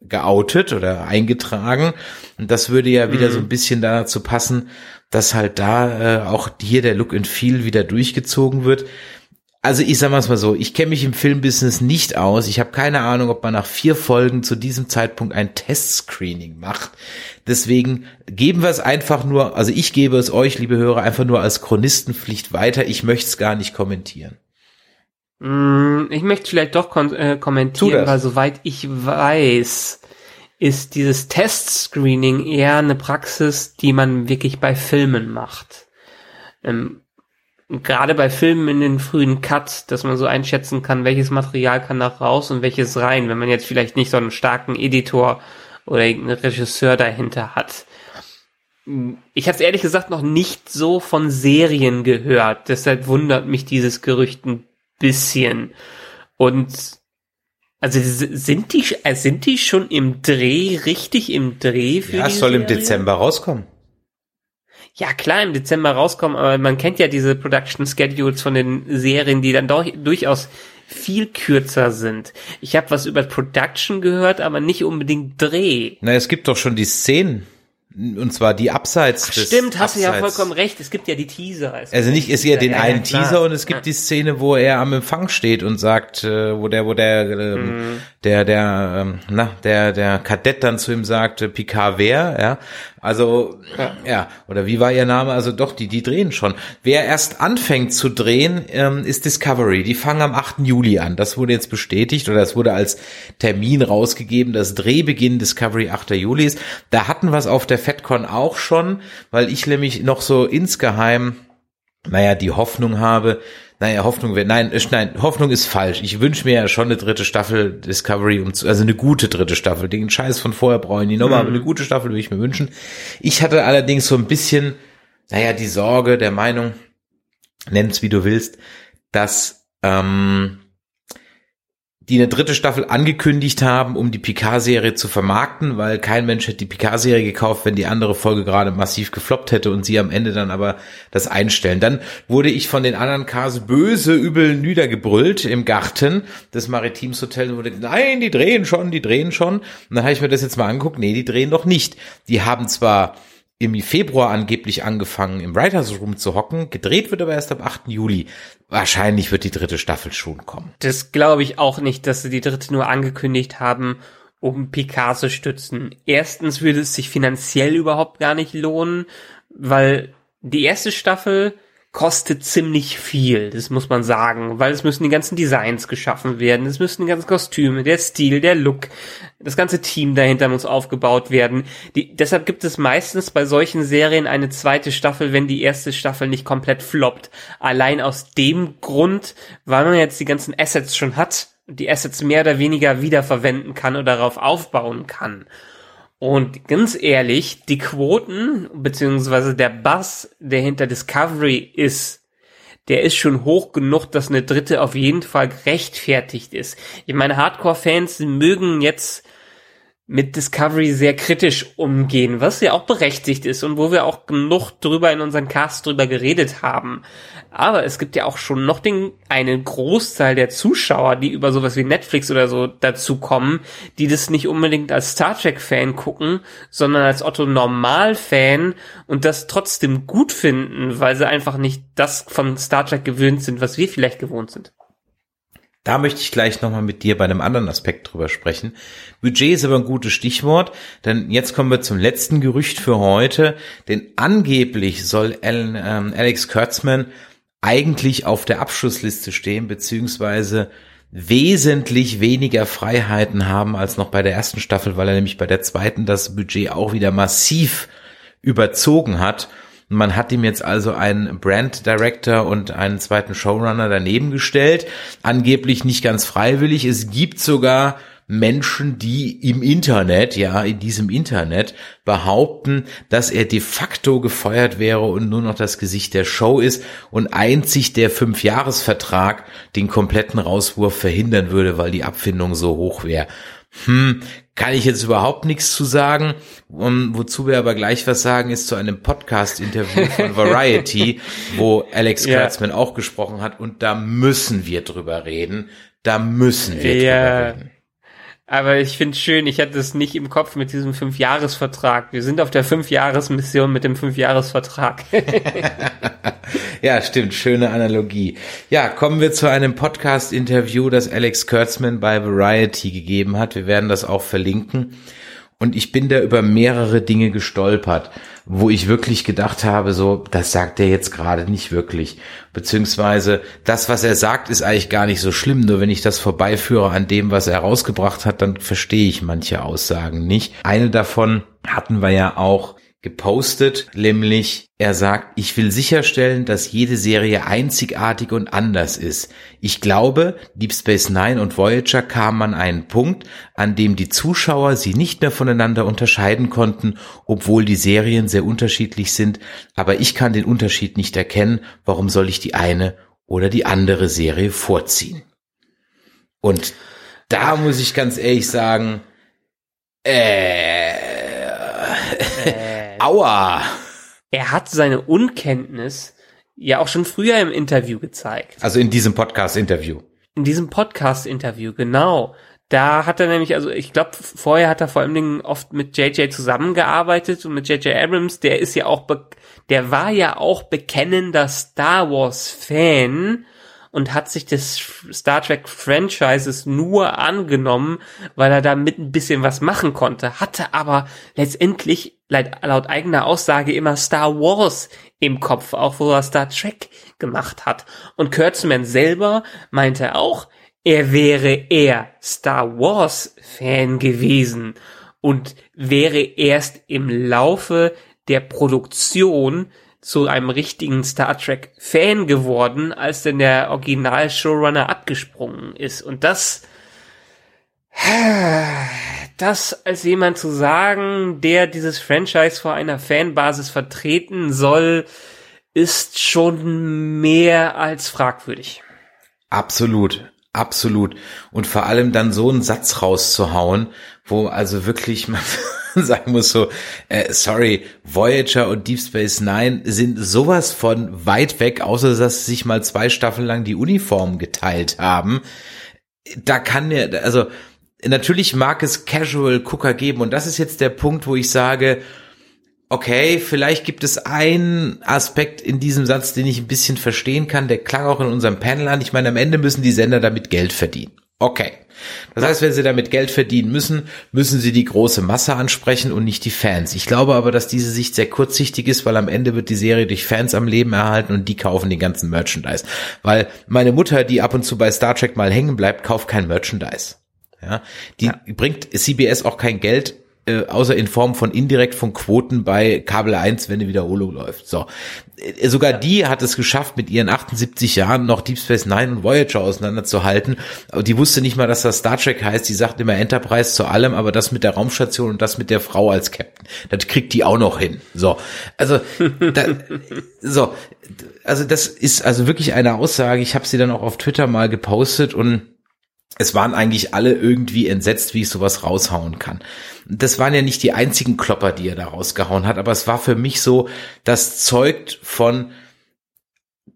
geoutet oder eingetragen. Und das würde ja wieder mhm. so ein bisschen dazu passen, dass halt da äh, auch hier der Look and Feel wieder durchgezogen wird. Also ich sag mal so, ich kenne mich im Filmbusiness nicht aus. Ich habe keine Ahnung, ob man nach vier Folgen zu diesem Zeitpunkt ein Testscreening macht. Deswegen geben wir es einfach nur, also ich gebe es euch, liebe Hörer, einfach nur als Chronistenpflicht weiter. Ich möchte es gar nicht kommentieren. Mm, ich möchte vielleicht doch äh, kommentieren, weil soweit ich weiß, ist dieses Testscreening eher eine Praxis, die man wirklich bei Filmen macht. Ähm, gerade bei Filmen in den frühen Cut, dass man so einschätzen kann, welches Material kann nach raus und welches rein, wenn man jetzt vielleicht nicht so einen starken Editor oder irgendeinen Regisseur dahinter hat. Ich habe es ehrlich gesagt noch nicht so von Serien gehört, deshalb wundert mich dieses Gerücht ein bisschen. Und also sind die äh, sind die schon im Dreh richtig im Dreh für Ja, es soll Serie? im Dezember rauskommen. Ja, klar, im Dezember rauskommen, aber man kennt ja diese Production Schedules von den Serien, die dann doch durchaus viel kürzer sind. Ich habe was über Production gehört, aber nicht unbedingt Dreh. Na, es gibt doch schon die Szenen. Und zwar die abseits Ach, des Stimmt, hast du ja vollkommen recht. Es gibt ja die Teaser. also nicht, ist ja den ja, einen ja, Teaser und es gibt ja. die Szene, wo er am Empfang steht und sagt, äh, wo der, wo der, ähm, mhm. der, der, ähm, na, der, der Kadett dann zu ihm sagt, äh, Picard wer, ja. Also, ja. ja, oder wie war ihr Name? Also doch, die, die drehen schon. Wer erst anfängt zu drehen, ähm, ist Discovery. Die fangen am 8. Juli an. Das wurde jetzt bestätigt oder es wurde als Termin rausgegeben, dass Drehbeginn Discovery 8. Juli ist. Da hatten wir es auf der FedCon auch schon, weil ich nämlich noch so insgeheim, naja, die Hoffnung habe, naja, Hoffnung wäre, nein, nein, Hoffnung ist falsch. Ich wünsche mir ja schon eine dritte Staffel Discovery, um zu, also eine gute dritte Staffel. Den Scheiß von vorher brauche ich nicht nochmal, mhm. aber eine gute Staffel würde ich mir wünschen. Ich hatte allerdings so ein bisschen, naja, die Sorge, der Meinung, nenn's wie du willst, dass ähm, die eine dritte Staffel angekündigt haben, um die Picard-Serie zu vermarkten, weil kein Mensch hätte die Picard-Serie gekauft, wenn die andere Folge gerade massiv gefloppt hätte und sie am Ende dann aber das einstellen. Dann wurde ich von den anderen Cars böse übel niedergebrüllt im Garten des Maritims Hotel und wurde, nein, die drehen schon, die drehen schon. Und dann habe ich mir das jetzt mal angeguckt, nee, die drehen noch nicht. Die haben zwar im Februar angeblich angefangen, im Writers Room zu hocken. Gedreht wird aber erst am 8. Juli. Wahrscheinlich wird die dritte Staffel schon kommen. Das glaube ich auch nicht, dass sie die dritte nur angekündigt haben, um Picard zu stützen. Erstens würde es sich finanziell überhaupt gar nicht lohnen, weil die erste Staffel kostet ziemlich viel, das muss man sagen, weil es müssen die ganzen Designs geschaffen werden, es müssen die ganzen Kostüme, der Stil, der Look, das ganze Team dahinter muss aufgebaut werden. Die, deshalb gibt es meistens bei solchen Serien eine zweite Staffel, wenn die erste Staffel nicht komplett floppt. Allein aus dem Grund, weil man jetzt die ganzen Assets schon hat, die Assets mehr oder weniger wiederverwenden kann oder darauf aufbauen kann. Und ganz ehrlich, die Quoten, beziehungsweise der Bass, der hinter Discovery ist, der ist schon hoch genug, dass eine dritte auf jeden Fall gerechtfertigt ist. Ich meine, Hardcore-Fans mögen jetzt mit Discovery sehr kritisch umgehen, was ja auch berechtigt ist und wo wir auch genug drüber in unseren Cast drüber geredet haben. Aber es gibt ja auch schon noch den, einen Großteil der Zuschauer, die über sowas wie Netflix oder so dazu kommen, die das nicht unbedingt als Star Trek Fan gucken, sondern als Otto Normal Fan und das trotzdem gut finden, weil sie einfach nicht das von Star Trek gewöhnt sind, was wir vielleicht gewohnt sind. Da möchte ich gleich nochmal mit dir bei einem anderen Aspekt drüber sprechen. Budget ist aber ein gutes Stichwort, denn jetzt kommen wir zum letzten Gerücht für heute, denn angeblich soll Alan, ähm, Alex Kurtzman eigentlich auf der Abschlussliste stehen, beziehungsweise wesentlich weniger Freiheiten haben als noch bei der ersten Staffel, weil er nämlich bei der zweiten das Budget auch wieder massiv überzogen hat Man hat ihm jetzt also einen Brand Director und einen zweiten Showrunner daneben gestellt. Angeblich nicht ganz freiwillig. Es gibt sogar Menschen, die im Internet, ja, in diesem Internet behaupten, dass er de facto gefeuert wäre und nur noch das Gesicht der Show ist und einzig der Fünfjahresvertrag den kompletten Rauswurf verhindern würde, weil die Abfindung so hoch wäre. Hm, kann ich jetzt überhaupt nichts zu sagen. Um, wozu wir aber gleich was sagen, ist zu einem Podcast-Interview von <laughs> Variety, wo Alex Kurtzman ja. auch gesprochen hat und da müssen wir drüber reden. Da müssen wir ja. drüber reden. Aber ich finde schön, ich hatte es nicht im Kopf mit diesem Fünfjahresvertrag. Wir sind auf der Fünfjahresmission mit dem Fünfjahresvertrag. <laughs> ja, stimmt, schöne Analogie. Ja, kommen wir zu einem Podcast-Interview, das Alex Kurtzman bei Variety gegeben hat. Wir werden das auch verlinken. Und ich bin da über mehrere Dinge gestolpert, wo ich wirklich gedacht habe, so, das sagt er jetzt gerade nicht wirklich. Beziehungsweise das, was er sagt, ist eigentlich gar nicht so schlimm. Nur wenn ich das vorbeiführe an dem, was er rausgebracht hat, dann verstehe ich manche Aussagen nicht. Eine davon hatten wir ja auch gepostet, nämlich er sagt, ich will sicherstellen, dass jede Serie einzigartig und anders ist. Ich glaube, Deep Space Nine und Voyager kamen an einen Punkt, an dem die Zuschauer sie nicht mehr voneinander unterscheiden konnten, obwohl die Serien sehr unterschiedlich sind, aber ich kann den Unterschied nicht erkennen, warum soll ich die eine oder die andere Serie vorziehen? Und da muss ich ganz ehrlich sagen, äh, Aua! Er hat seine Unkenntnis ja auch schon früher im Interview gezeigt. Also in diesem Podcast-Interview. In diesem Podcast-Interview, genau. Da hat er nämlich, also ich glaube, vorher hat er vor allen Dingen oft mit JJ zusammengearbeitet und mit JJ Abrams, der ist ja auch, der war ja auch bekennender Star Wars Fan und hat sich des Star Trek Franchises nur angenommen, weil er damit ein bisschen was machen konnte, hatte aber letztendlich laut eigener Aussage immer Star Wars im Kopf, auch wo er Star Trek gemacht hat. Und Kurtzman selber meinte auch, er wäre eher Star Wars Fan gewesen und wäre erst im Laufe der Produktion zu einem richtigen Star Trek Fan geworden, als denn der Original Showrunner abgesprungen ist. Und das, das als jemand zu sagen, der dieses Franchise vor einer Fanbasis vertreten soll, ist schon mehr als fragwürdig. Absolut. Absolut. Und vor allem dann so einen Satz rauszuhauen, wo also wirklich man <laughs> sagen muss so, äh, sorry, Voyager und Deep Space Nine sind sowas von weit weg, außer dass sie sich mal zwei Staffeln lang die Uniform geteilt haben. Da kann mir, also natürlich mag es Casual Cooker geben und das ist jetzt der Punkt, wo ich sage, okay, vielleicht gibt es einen Aspekt in diesem Satz, den ich ein bisschen verstehen kann, der klang auch in unserem Panel an. Ich meine, am Ende müssen die Sender damit Geld verdienen. Okay. Das heißt, wenn sie damit Geld verdienen müssen, müssen sie die große Masse ansprechen und nicht die Fans. Ich glaube aber, dass diese Sicht sehr kurzsichtig ist, weil am Ende wird die Serie durch Fans am Leben erhalten und die kaufen den ganzen Merchandise. Weil meine Mutter, die ab und zu bei Star Trek mal hängen bleibt, kauft kein Merchandise. Ja, die ja. bringt CBS auch kein Geld äh, außer in Form von indirekt von Quoten bei Kabel 1, wenn eine Wiederholung läuft. So. Äh, sogar die hat es geschafft, mit ihren 78 Jahren noch Deep Space Nine und Voyager auseinanderzuhalten. Aber die wusste nicht mal, dass das Star Trek heißt. Die sagt immer Enterprise zu allem, aber das mit der Raumstation und das mit der Frau als Captain, das kriegt die auch noch hin. So. Also, <laughs> da, so. Also, das ist also wirklich eine Aussage. Ich habe sie dann auch auf Twitter mal gepostet und es waren eigentlich alle irgendwie entsetzt, wie ich sowas raushauen kann. Das waren ja nicht die einzigen Klopper, die er da rausgehauen hat, aber es war für mich so, das zeugt von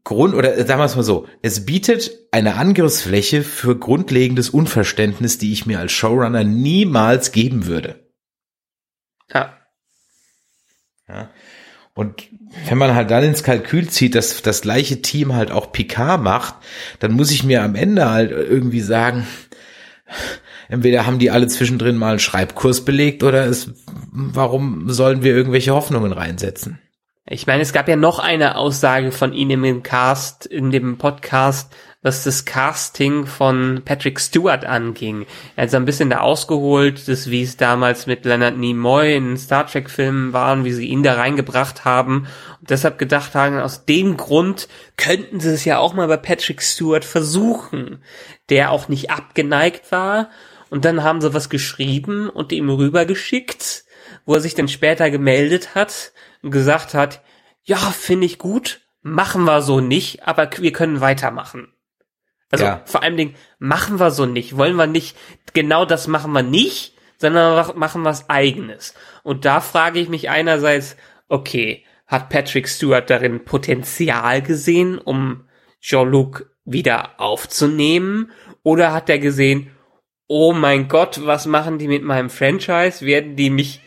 Grund, oder sagen wir es mal so, es bietet eine Angriffsfläche für grundlegendes Unverständnis, die ich mir als Showrunner niemals geben würde. Ja. Ja. Und wenn man halt dann ins Kalkül zieht, dass das gleiche Team halt auch Picard macht, dann muss ich mir am Ende halt irgendwie sagen, entweder haben die alle zwischendrin mal einen Schreibkurs belegt oder es, warum sollen wir irgendwelche Hoffnungen reinsetzen? Ich meine, es gab ja noch eine Aussage von ihm im Cast, in dem Podcast, was das Casting von Patrick Stewart anging. Er hat so ein bisschen da ausgeholt, das, wie es damals mit Leonard Nimoy in Star Trek Filmen waren, wie sie ihn da reingebracht haben. Und deshalb gedacht haben, aus dem Grund könnten sie es ja auch mal bei Patrick Stewart versuchen, der auch nicht abgeneigt war. Und dann haben sie was geschrieben und ihm rübergeschickt, wo er sich dann später gemeldet hat und gesagt hat, ja, finde ich gut, machen wir so nicht, aber wir können weitermachen. Also Ja. vor allem Dingen, machen wir so nicht, wollen wir nicht, genau das machen wir nicht, sondern wir machen was eigenes. Und da frage ich mich einerseits, okay, hat Patrick Stewart darin Potenzial gesehen, um Jean-Luc wieder aufzunehmen? Oder hat er gesehen, oh mein Gott, was machen die mit meinem Franchise? Werden die mich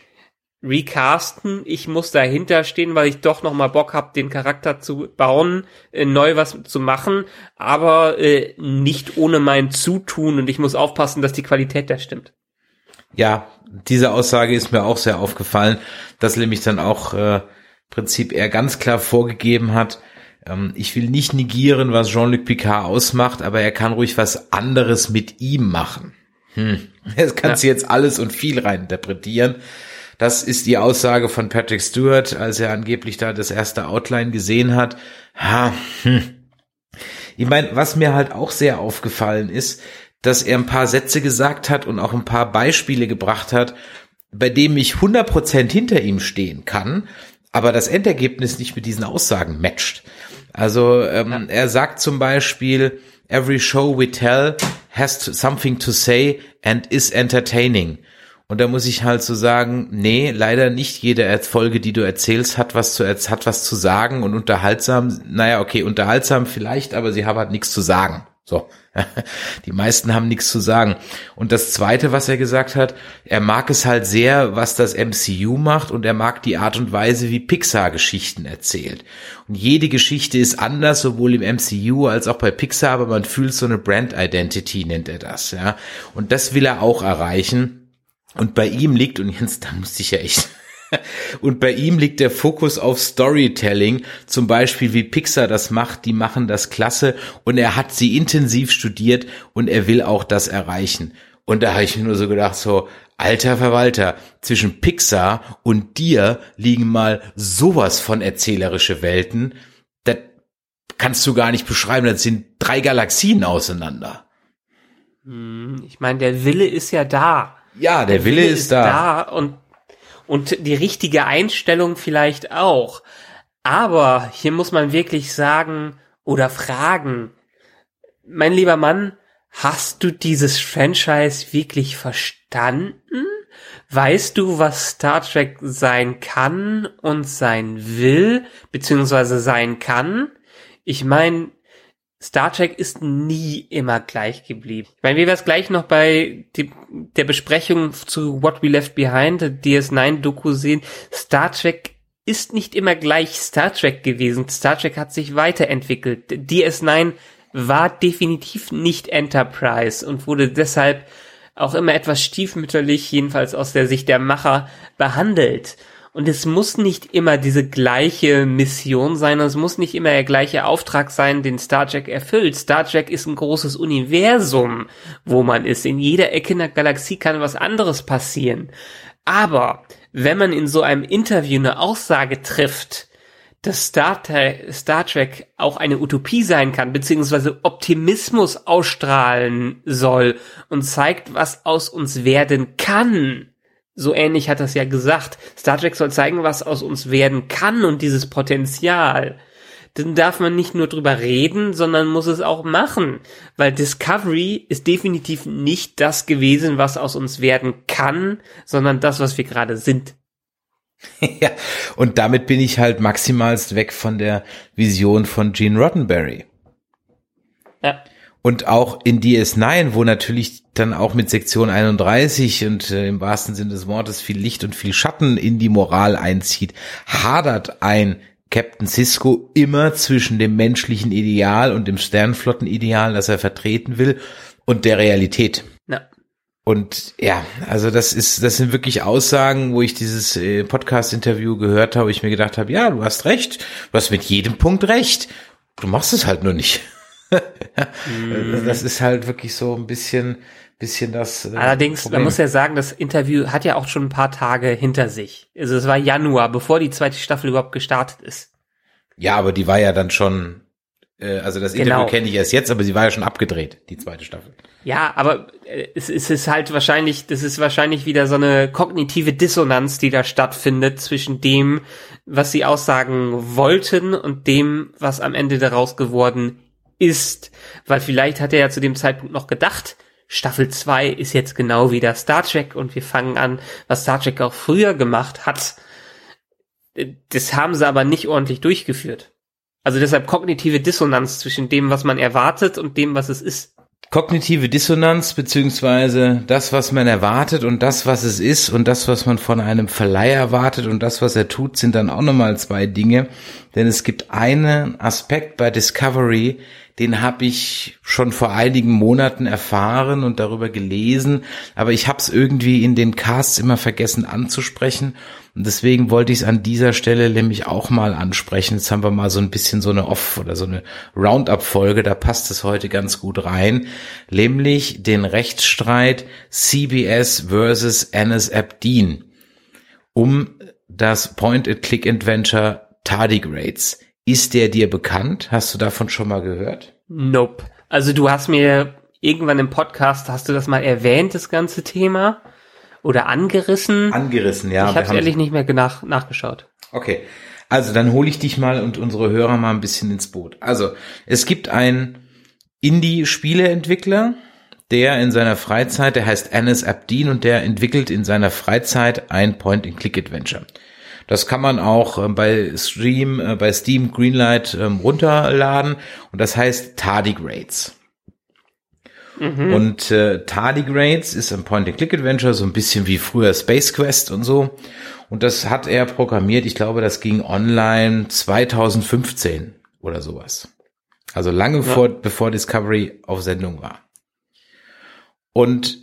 recasten? Ich muss dahinter stehen, weil ich doch noch mal Bock habe, den Charakter zu bauen, äh, neu was zu machen, aber äh, nicht ohne mein Zutun und ich muss aufpassen, dass die Qualität da stimmt. Ja, diese Aussage ist mir auch sehr aufgefallen, dass nämlich dann auch äh, Prinzip er ganz klar vorgegeben hat, ähm, ich will nicht negieren, was Jean-Luc Picard ausmacht, aber er kann ruhig was anderes mit ihm machen. Hm. <laughs> Jetzt kannst du jetzt alles und viel reininterpretieren. Das ist die Aussage von Patrick Stewart, als er angeblich da das erste Outline gesehen hat. Ha, hm. Ich meine, was mir halt auch sehr aufgefallen ist, dass er ein paar Sätze gesagt hat und auch ein paar Beispiele gebracht hat, bei dem ich 100% hinter ihm stehen kann, aber das Endergebnis nicht mit diesen Aussagen matcht. Also ähm, er sagt zum Beispiel, every show we tell has to, something to say and is entertaining. Und da muss ich halt so sagen, nee, leider nicht jede Folge, die du erzählst, hat was zu, hat was zu sagen und unterhaltsam, naja, okay, unterhaltsam vielleicht, aber sie haben halt nichts zu sagen. So. <laughs> Die meisten haben nichts zu sagen. Und das zweite, was er gesagt hat, er mag es halt sehr, was das MCU macht und er mag die Art und Weise, wie Pixar Geschichten erzählt. Und jede Geschichte ist anders, sowohl im MCU als auch bei Pixar, aber man fühlt so eine Brand Identity, nennt er das, ja. Und das will er auch erreichen. Und bei ihm liegt, und Jens, da musste ich ja echt, <laughs> und bei ihm liegt der Fokus auf Storytelling, zum Beispiel wie Pixar das macht, die machen das klasse und er hat sie intensiv studiert und er will auch das erreichen. Und da habe ich mir nur so gedacht, so, alter Verwalter, zwischen Pixar und dir liegen mal sowas von erzählerische Welten, das kannst du gar nicht beschreiben, das sind drei Galaxien auseinander. Hm, Ich meine, der Wille ist ja da. Ja, der, Wille, ist, da. und, und die richtige Einstellung vielleicht auch. Aber hier muss man wirklich sagen oder fragen, mein lieber Mann, hast du dieses Franchise wirklich verstanden? Weißt du, was Star Trek sein kann und sein will, beziehungsweise sein kann? Ich meine, Star Trek ist nie immer gleich geblieben. Ich meine, wir es gleich noch bei die, der Besprechung zu What We Left Behind, der DS9-Doku sehen, Star Trek ist nicht immer gleich Star Trek gewesen. Star Trek hat sich weiterentwickelt. DS9 war definitiv nicht Enterprise und wurde deshalb auch immer etwas stiefmütterlich, jedenfalls aus der Sicht der Macher, behandelt. Und es muss nicht immer diese gleiche Mission sein, es muss nicht immer der gleiche Auftrag sein, den Star Trek erfüllt. Star Trek ist ein großes Universum, wo man ist. In jeder Ecke in der Galaxie kann was anderes passieren. Aber wenn man in so einem Interview eine Aussage trifft, dass Star, Star Trek auch eine Utopie sein kann, beziehungsweise Optimismus ausstrahlen soll und zeigt, was aus uns werden kann. So ähnlich hat das ja gesagt. Star Trek soll zeigen, was aus uns werden kann und dieses Potenzial. Dann darf man nicht nur drüber reden, sondern muss es auch machen. Weil Discovery ist definitiv nicht das gewesen, was aus uns werden kann, sondern das, was wir gerade sind. <laughs> ja, und damit bin ich halt maximalst weg von der Vision von Gene Roddenberry. Ja. Und auch in DS9, wo natürlich dann auch mit Sektion 31 und äh, im wahrsten Sinne des Wortes viel Licht und viel Schatten in die Moral einzieht, hadert ein Captain Cisco immer zwischen dem menschlichen Ideal und dem Sternflottenideal, das er vertreten will, und der Realität. Ja. Und ja, also das ist, das sind wirklich Aussagen, wo ich dieses äh, Podcast-Interview gehört habe, wo ich mir gedacht habe, ja, du hast recht, du hast mit jedem Punkt recht. Du machst es halt nur nicht. Das ist halt wirklich so ein bisschen, bisschen das. Äh, Allerdings, Problem. man muss ja sagen, das Interview hat ja auch schon ein paar Tage hinter sich. Also es war Januar, bevor die zweite Staffel überhaupt gestartet ist. Ja, aber die war ja dann schon äh, also das Interview genau. kenne ich erst jetzt, aber sie war ja schon abgedreht, die zweite Staffel. Ja, aber äh, es, es ist halt wahrscheinlich, das ist wahrscheinlich wieder so eine kognitive Dissonanz, die da stattfindet zwischen dem, was sie aussagen wollten und dem, was am Ende daraus geworden ist. Weil vielleicht hat er ja zu dem Zeitpunkt noch gedacht, Staffel 2 ist jetzt genau wie der Star Trek und wir fangen an, was Star Trek auch früher gemacht hat. Das haben sie aber nicht ordentlich durchgeführt. Also deshalb kognitive Dissonanz zwischen dem, was man erwartet und dem, was es ist. Kognitive Dissonanz beziehungsweise das, was man erwartet und das, was es ist und das, was man von einem Verleih erwartet und das, was er tut, sind dann auch nochmal zwei Dinge. Denn es gibt einen Aspekt bei Discovery, den habe ich schon vor einigen Monaten erfahren und darüber gelesen, aber ich habe es irgendwie in den Casts immer vergessen anzusprechen und deswegen wollte ich es an dieser Stelle nämlich auch mal ansprechen. Jetzt haben wir mal so ein bisschen so eine Off- oder so eine Roundup-Folge, da passt es heute ganz gut rein, nämlich den Rechtsstreit CBS versus NSAP Dean um das Point-and-Click-Adventure Tardigrades. Ist der dir bekannt? Hast du davon schon mal gehört? Nope. Also du hast mir irgendwann im Podcast, hast du das mal erwähnt, das ganze Thema? Oder angerissen? Angerissen, ja. Ich habe ehrlich nicht mehr nach, nachgeschaut. Okay. Also dann hole ich dich mal und unsere Hörer mal ein bisschen ins Boot. Also es gibt einen Indie-Spieleentwickler, der in seiner Freizeit, der heißt Anis Abdin und der entwickelt in seiner Freizeit ein Point-and-Click-Adventure. Das kann man auch äh, bei Stream, äh, bei Steam Greenlight ähm, runterladen und das heißt Tardigrades. Mhm. Und äh, Tardigrades ist ein Point-and-Click-Adventure, so ein bisschen wie früher Space Quest und so. Und das hat er programmiert, ich glaube, das ging online 2015 oder sowas. Also lange ja. vor, bevor Discovery auf Sendung war. Und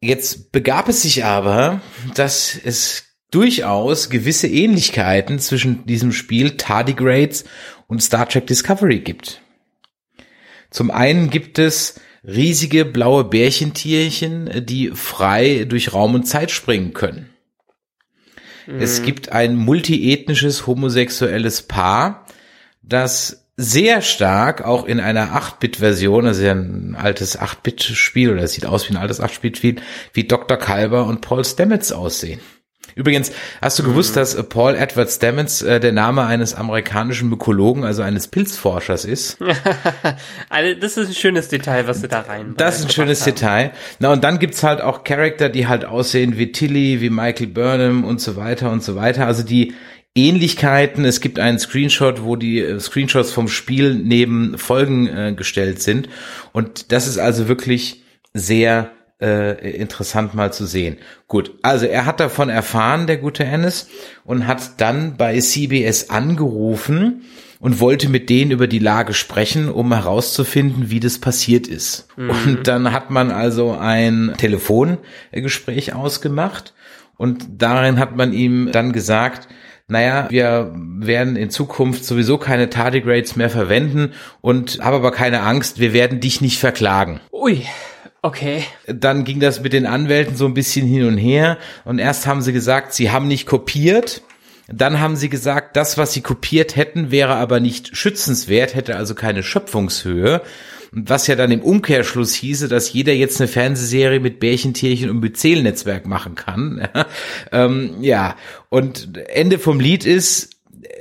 jetzt begab es sich aber, dass es durchaus gewisse Ähnlichkeiten zwischen diesem Spiel Tardigrades und Star Trek Discovery gibt. Zum einen gibt es riesige blaue Bärchentierchen, die frei durch Raum und Zeit springen können. Mhm. Es gibt ein multiethnisches homosexuelles Paar, das sehr stark auch in einer 8-Bit-Version, also ein altes 8-Bit-Spiel, oder es sieht aus wie ein altes 8-Bit-Spiel, wie Dr. Kalber und Paul Stamets aussehen. Übrigens, hast du gewusst, mhm. dass Paul Edward Stamets äh, der Name eines amerikanischen Mykologen, also eines Pilzforschers ist? <laughs> also das ist ein schönes Detail, was du da rein. Das ist ein schönes haben. Detail. Na und dann gibt's halt auch Charakter, die halt aussehen wie Tilly, wie Michael Burnham und so weiter und so weiter. Also die Ähnlichkeiten. Es gibt einen Screenshot, wo die äh, Screenshots vom Spiel neben Folgen äh, gestellt sind. Und das ist also wirklich sehr äh, interessant mal zu sehen. Gut, also er hat davon erfahren, der gute Ennis, und hat dann bei CBS angerufen und wollte mit denen über die Lage sprechen, um herauszufinden, wie das passiert ist. Mhm. Und dann hat man also ein Telefongespräch ausgemacht und darin hat man ihm dann gesagt, naja, wir werden in Zukunft sowieso keine Tardigrades mehr verwenden und habe aber keine Angst, wir werden dich nicht verklagen. Ui. Okay. Dann ging das mit den Anwälten so ein bisschen hin und her und erst haben sie gesagt, sie haben nicht kopiert. Dann haben sie gesagt, das, was sie kopiert hätten, wäre aber nicht schützenswert, hätte also keine Schöpfungshöhe. Was ja dann im Umkehrschluss hieße, dass jeder jetzt eine Fernsehserie mit Bärchentierchen und Myzelnetzwerk machen kann. <laughs> ähm, ja, und Ende vom Lied ist,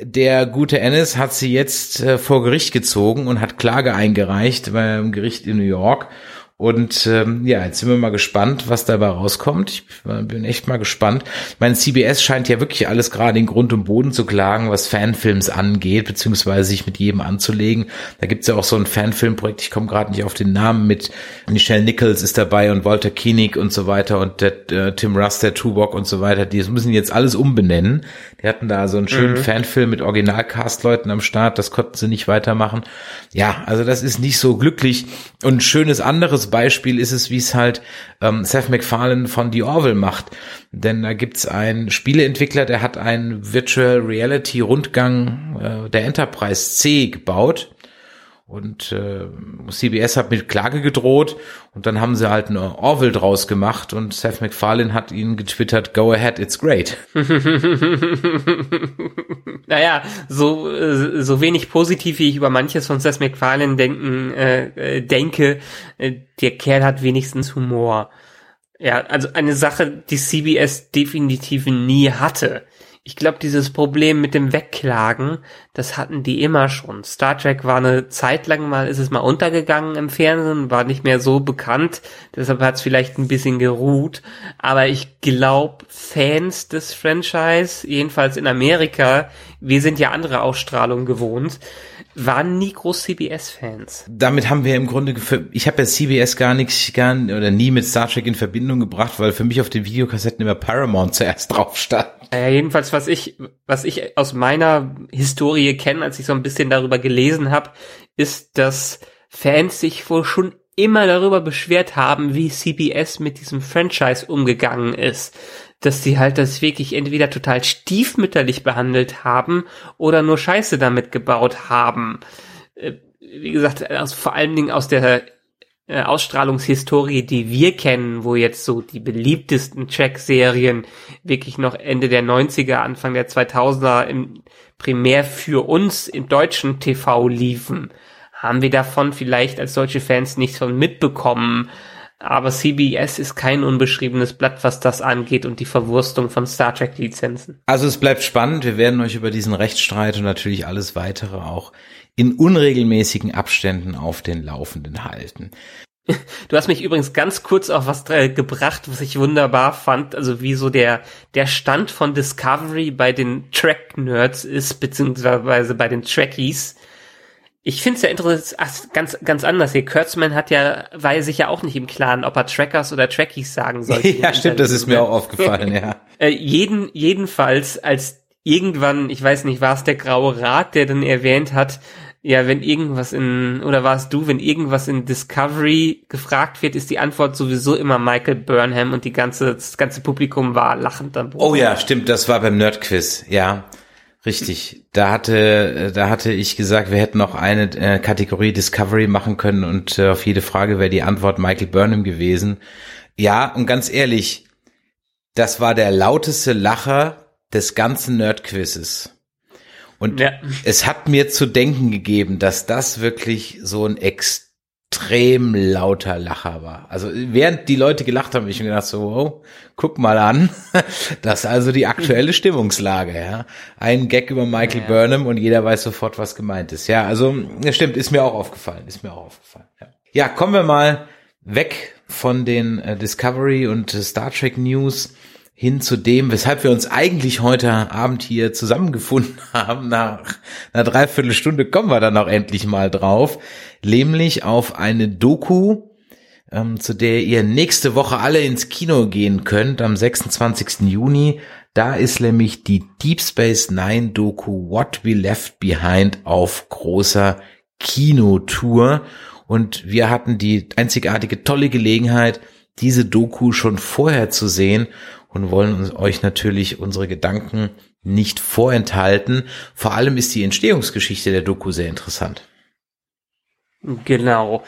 der gute Ennis hat sie jetzt äh, vor Gericht gezogen und hat Klage eingereicht beim Gericht in New York und ähm, ja, jetzt sind wir mal gespannt, was dabei rauskommt. Ich bin echt mal gespannt. Mein CBS scheint ja wirklich alles gerade in Grund und Boden zu klagen, was Fanfilms angeht, beziehungsweise sich mit jedem anzulegen. Da gibt's ja auch so ein Fanfilmprojekt, ich komme gerade nicht auf den Namen, mit Michelle Nichols ist dabei und Walter Koenig und so weiter und der, äh, Tim Russ, der Tuvok und so weiter. Die müssen jetzt alles umbenennen, Die hatten da so einen schönen mhm. Fanfilm mit Originalcast-Leuten am Start, das konnten sie nicht weitermachen. Ja, also das ist nicht so glücklich. Und ein schönes anderes Beispiel ist es, wie es halt ähm, Seth MacFarlane von The Orville macht. Denn da gibt's einen Spieleentwickler, der hat einen Virtual Reality Rundgang äh, der Enterprise C gebaut und äh, CBS hat mit Klage gedroht und dann haben sie halt eine Orville draus gemacht und Seth MacFarlane hat ihnen getwittert, go ahead, it's great. <laughs> naja, so, äh, so wenig positiv wie ich über manches von Seth MacFarlane denken, äh, äh, denke, äh, der Kerl hat wenigstens Humor. Ja, also eine Sache, die CBS definitiv nie hatte ich glaube, dieses Problem mit dem Wegklagen, das hatten die immer schon. Star Trek war eine Zeit lang mal, ist es mal untergegangen im Fernsehen, war nicht mehr so bekannt, deshalb hat es vielleicht ein bisschen geruht. Aber ich glaube, Fans des Franchise, jedenfalls in Amerika, wir sind ja andere Ausstrahlungen gewohnt, waren nie groß CBS-Fans. Damit haben wir im Grunde, ich habe ja CBS gar nichts, gar oder nie mit Star Trek in Verbindung gebracht, weil für mich auf den Videokassetten immer Paramount <laughs> zuerst drauf stand. Ja, jedenfalls, was ich, was ich aus meiner Historie kenne, als ich so ein bisschen darüber gelesen habe, ist, dass Fans sich wohl schon immer darüber beschwert haben, wie CBS mit diesem Franchise umgegangen ist dass sie halt das wirklich entweder total stiefmütterlich behandelt haben oder nur Scheiße damit gebaut haben. Äh, wie gesagt, aus, vor allen Dingen aus der äh, Ausstrahlungshistorie, die wir kennen, wo jetzt so die beliebtesten Track-Serien wirklich noch Ende der 90er, Anfang der 2000er im, primär für uns im deutschen TV liefen, haben wir davon vielleicht als deutsche Fans nichts von mitbekommen aber CBS ist kein unbeschriebenes Blatt, was das angeht und die Verwurstung von Star Trek Lizenzen. Also es bleibt spannend. Wir werden euch über diesen Rechtsstreit und natürlich alles weitere auch in unregelmäßigen Abständen auf den Laufenden halten. <laughs> Du hast mich übrigens ganz kurz auf was gebracht, was ich wunderbar fand, also wie so der, der Stand von Discovery bei den Track-Nerds ist, beziehungsweise bei den Trekkies. Ich finde es ja interessant, ganz, ganz anders hier. Kurtzman hat ja, war sich ja auch nicht im Klaren, ob er Trackers oder Trackies sagen soll. <laughs> ja, stimmt, das ist mir auch aufgefallen, ja. <laughs> äh, jeden, jedenfalls, als irgendwann, ich weiß nicht, war es der Graue Rat, der dann erwähnt hat, ja, wenn irgendwas in, oder warst du, wenn irgendwas in Discovery gefragt wird, ist die Antwort sowieso immer Michael Burnham und die ganze, das ganze Publikum war lachend am Boden. Oh ja, stimmt, das war beim Nerdquiz, ja. Richtig. Da hatte, da hatte ich gesagt, wir hätten noch eine äh, Kategorie Discovery machen können und äh, auf jede Frage wäre die Antwort Michael Burnham gewesen. Ja, und ganz ehrlich, das war der lauteste Lacher des ganzen Nerdquizzes. Und ja. es hat mir zu denken gegeben, dass das wirklich so ein Ex extrem lauter Lacher war. Also während die Leute gelacht haben, ich mir gedacht so, wow, guck mal an. <laughs> Das ist also die aktuelle Stimmungslage, ja. Ein Gag über Michael ja. Burnham und jeder weiß sofort, was gemeint ist. Ja, also, stimmt, ist mir auch aufgefallen, ist mir auch aufgefallen. Ja, ja kommen wir mal weg von den äh, Discovery und äh, Star Trek News hin zu dem, weshalb wir uns eigentlich heute Abend hier zusammengefunden <laughs> haben. Nach einer Dreiviertelstunde kommen wir dann auch endlich mal drauf, nämlich auf eine Doku, ähm, zu der ihr nächste Woche alle ins Kino gehen könnt, am 26. Juni. Da ist nämlich die Deep Space Nine Doku What We Left Behind auf großer Kinotour. Und wir hatten die einzigartige tolle Gelegenheit, diese Doku schon vorher zu sehen und wollen euch natürlich unsere Gedanken nicht vorenthalten. Vor allem ist die Entstehungsgeschichte der Doku sehr interessant. Genau.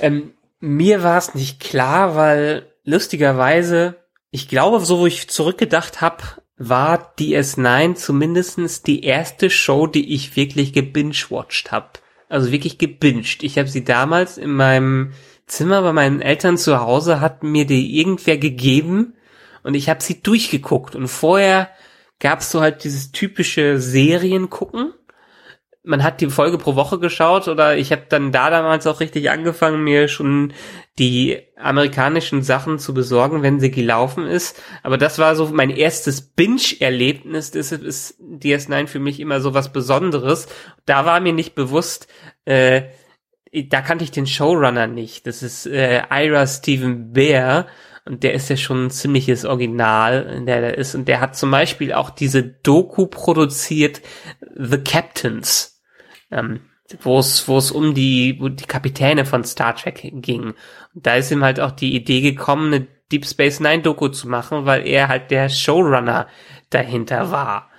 Ähm, mir war es nicht klar, weil lustigerweise, ich glaube, so wo ich zurückgedacht habe, war DS9 zumindestens die erste Show, die ich wirklich gebingewatcht habe. Also wirklich gebinged. Ich habe sie damals in meinem Zimmer bei meinen Eltern zu Hause, hat mir die irgendwer gegeben und ich habe sie durchgeguckt und vorher gab's so halt dieses typische Serien gucken. Man hat die Folge pro Woche geschaut oder ich habe dann da damals auch richtig angefangen, mir schon die amerikanischen Sachen zu besorgen, wenn sie gelaufen ist. Aber das war so mein erstes Binge-Erlebnis. Deshalb ist DS9 für mich immer so was Besonderes. Da war mir nicht bewusst, äh, da kannte ich den Showrunner nicht. Das ist äh, Ira Stephen Bear Und der ist ja schon ein ziemliches Original, in der der ist. Und der hat zum Beispiel auch diese Doku produziert, The Captains, ähm, wo es, wo es um die, wo die Kapitäne von Star Trek ging. Und da ist ihm halt auch die Idee gekommen, eine Deep Space Nine Doku zu machen, weil er halt der Showrunner dahinter war.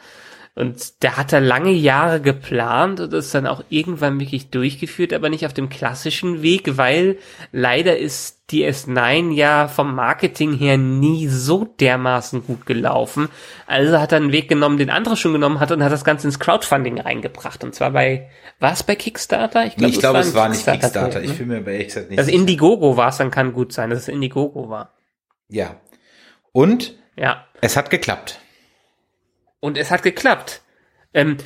Und der hat da lange Jahre geplant und ist dann auch irgendwann wirklich durchgeführt, aber nicht auf dem klassischen Weg, weil leider ist DS9 ja vom Marketing her nie so dermaßen gut gelaufen. Also hat er einen Weg genommen, den andere schon genommen hat und hat das Ganze ins Crowdfunding reingebracht. Und zwar bei, war es bei Kickstarter? Ich glaube, nee, glaub, es, war, nicht Kickstarter. Ich bin mir bei ehrlich gesagt nicht Das Indiegogo war es, dann kann gut sein, dass es Indiegogo war. Ja. Und? Ja. Es hat geklappt. Und es hat geklappt. Ähm,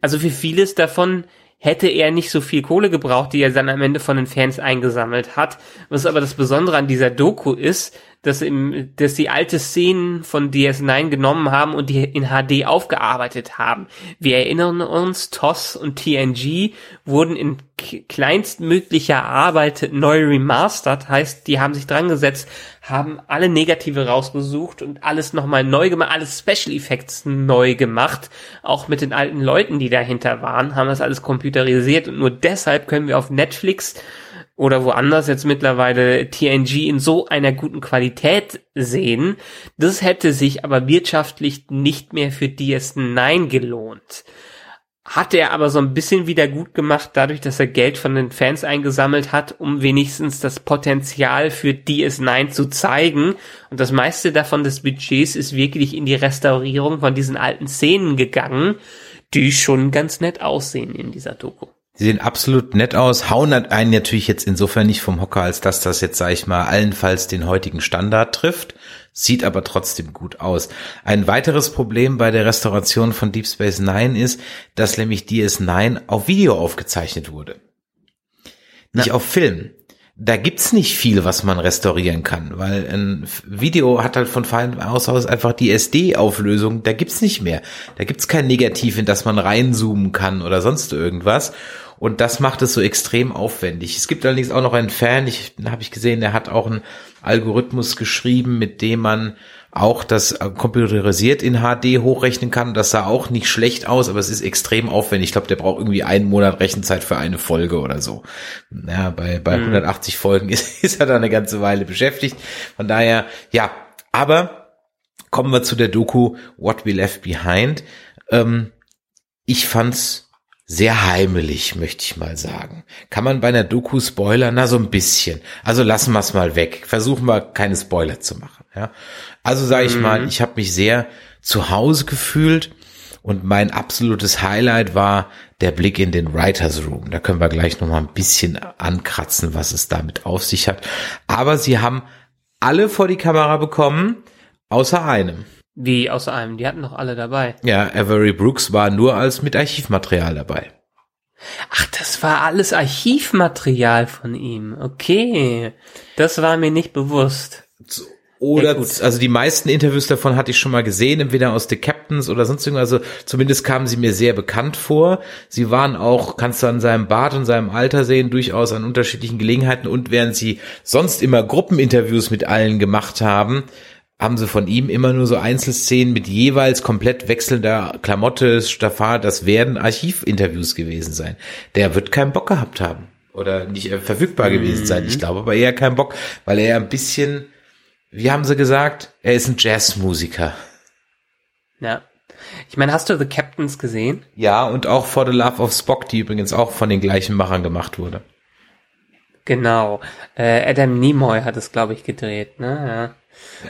also für vieles davon hätte er nicht so viel Kohle gebraucht, die er dann am Ende von den Fans eingesammelt hat. Was aber das Besondere an dieser Doku ist, dass, im, dass sie alte Szenen von DS9 genommen haben und die in HD aufgearbeitet haben. Wir erinnern uns, TOS und TNG wurden in kleinstmöglicher Arbeit neu remastert, heißt, die haben sich dran gesetzt, haben alle Negative rausgesucht und alles nochmal neu gemacht, alles Special Effects neu gemacht, auch mit den alten Leuten, die dahinter waren, haben das alles computerisiert und nur deshalb können wir auf Netflix oder woanders jetzt mittlerweile TNG in so einer guten Qualität sehen. Das hätte sich aber wirtschaftlich nicht mehr für DS9 gelohnt. Hat er aber so ein bisschen wieder gut gemacht, dadurch, dass er Geld von den Fans eingesammelt hat, um wenigstens das Potenzial für DS9 zu zeigen. Und das meiste davon des Budgets ist wirklich in die Restaurierung von diesen alten Szenen gegangen, die schon ganz nett aussehen in dieser Doku. Die sehen absolut nett aus, hauen einen natürlich jetzt insofern nicht vom Hocker, als dass das jetzt, sag ich mal, allenfalls den heutigen Standard trifft, sieht aber trotzdem gut aus. Ein weiteres Problem bei der Restauration von Deep Space Nine ist, dass nämlich DS9 auf Video aufgezeichnet wurde. Nicht Na. auf Film da gibt's nicht viel, was man restaurieren kann, weil ein Video hat halt von Fein aus aus einfach die SD-Auflösung, da gibt's nicht mehr. Da gibt's kein Negativ, in das man reinzoomen kann oder sonst irgendwas. Und das macht es so extrem aufwendig. Es gibt allerdings auch noch einen Fan, ich habe ich gesehen, der hat auch einen Algorithmus geschrieben, mit dem man auch das äh, computerisiert in HD hochrechnen kann. Das sah auch nicht schlecht aus, aber es ist extrem aufwendig. Ich glaube, der braucht irgendwie einen Monat Rechenzeit für eine Folge oder so. Ja, bei, bei mhm. 180 Folgen <laughs> ist, ist er da eine ganze Weile beschäftigt. Von daher, ja, aber kommen wir zu der Doku What We Left Behind. Ähm, ich fand's sehr heimelig, möchte ich mal sagen. Kann man bei einer Doku spoilern? Na, so ein bisschen. Also lassen wir es mal weg. Versuchen wir keine Spoiler zu machen. Ja. Also sage ich mhm. mal, ich habe mich sehr zu Hause gefühlt und mein absolutes Highlight war der Blick in den Writers Room. Da können wir gleich noch mal ein bisschen ankratzen, was es damit auf sich hat. Aber sie haben alle vor die Kamera bekommen, außer einem. Wie außer einem? Die hatten doch alle dabei. Ja, Avery Brooks war nur als mit Archivmaterial dabei. Ach, das war alles Archivmaterial von ihm. Okay. Das war mir nicht bewusst. Oder, also die meisten Interviews davon hatte ich schon mal gesehen, entweder aus The Captains oder sonst irgendwas. Also zumindest kamen sie mir sehr bekannt vor. Sie waren auch, kannst du an seinem Bart und seinem Alter sehen, durchaus an unterschiedlichen Gelegenheiten. Und während sie sonst immer Gruppeninterviews mit allen gemacht haben, haben sie von ihm immer nur so Einzelszenen mit jeweils komplett wechselnder Klamotte, Staffar. Das werden Archivinterviews gewesen sein. Der wird keinen Bock gehabt haben oder nicht äh, verfügbar gewesen sein. Ich mhm. glaube aber eher keinen Bock, weil er ein bisschen wie haben sie gesagt? Er ist ein Jazzmusiker. Ja. Ich meine, hast du The Captains gesehen? Ja, und auch For the Love of Spock, die übrigens auch von den gleichen Machern gemacht wurde. Genau. Äh, Adam Nimoy hat es, glaube ich, gedreht, ne? Ja.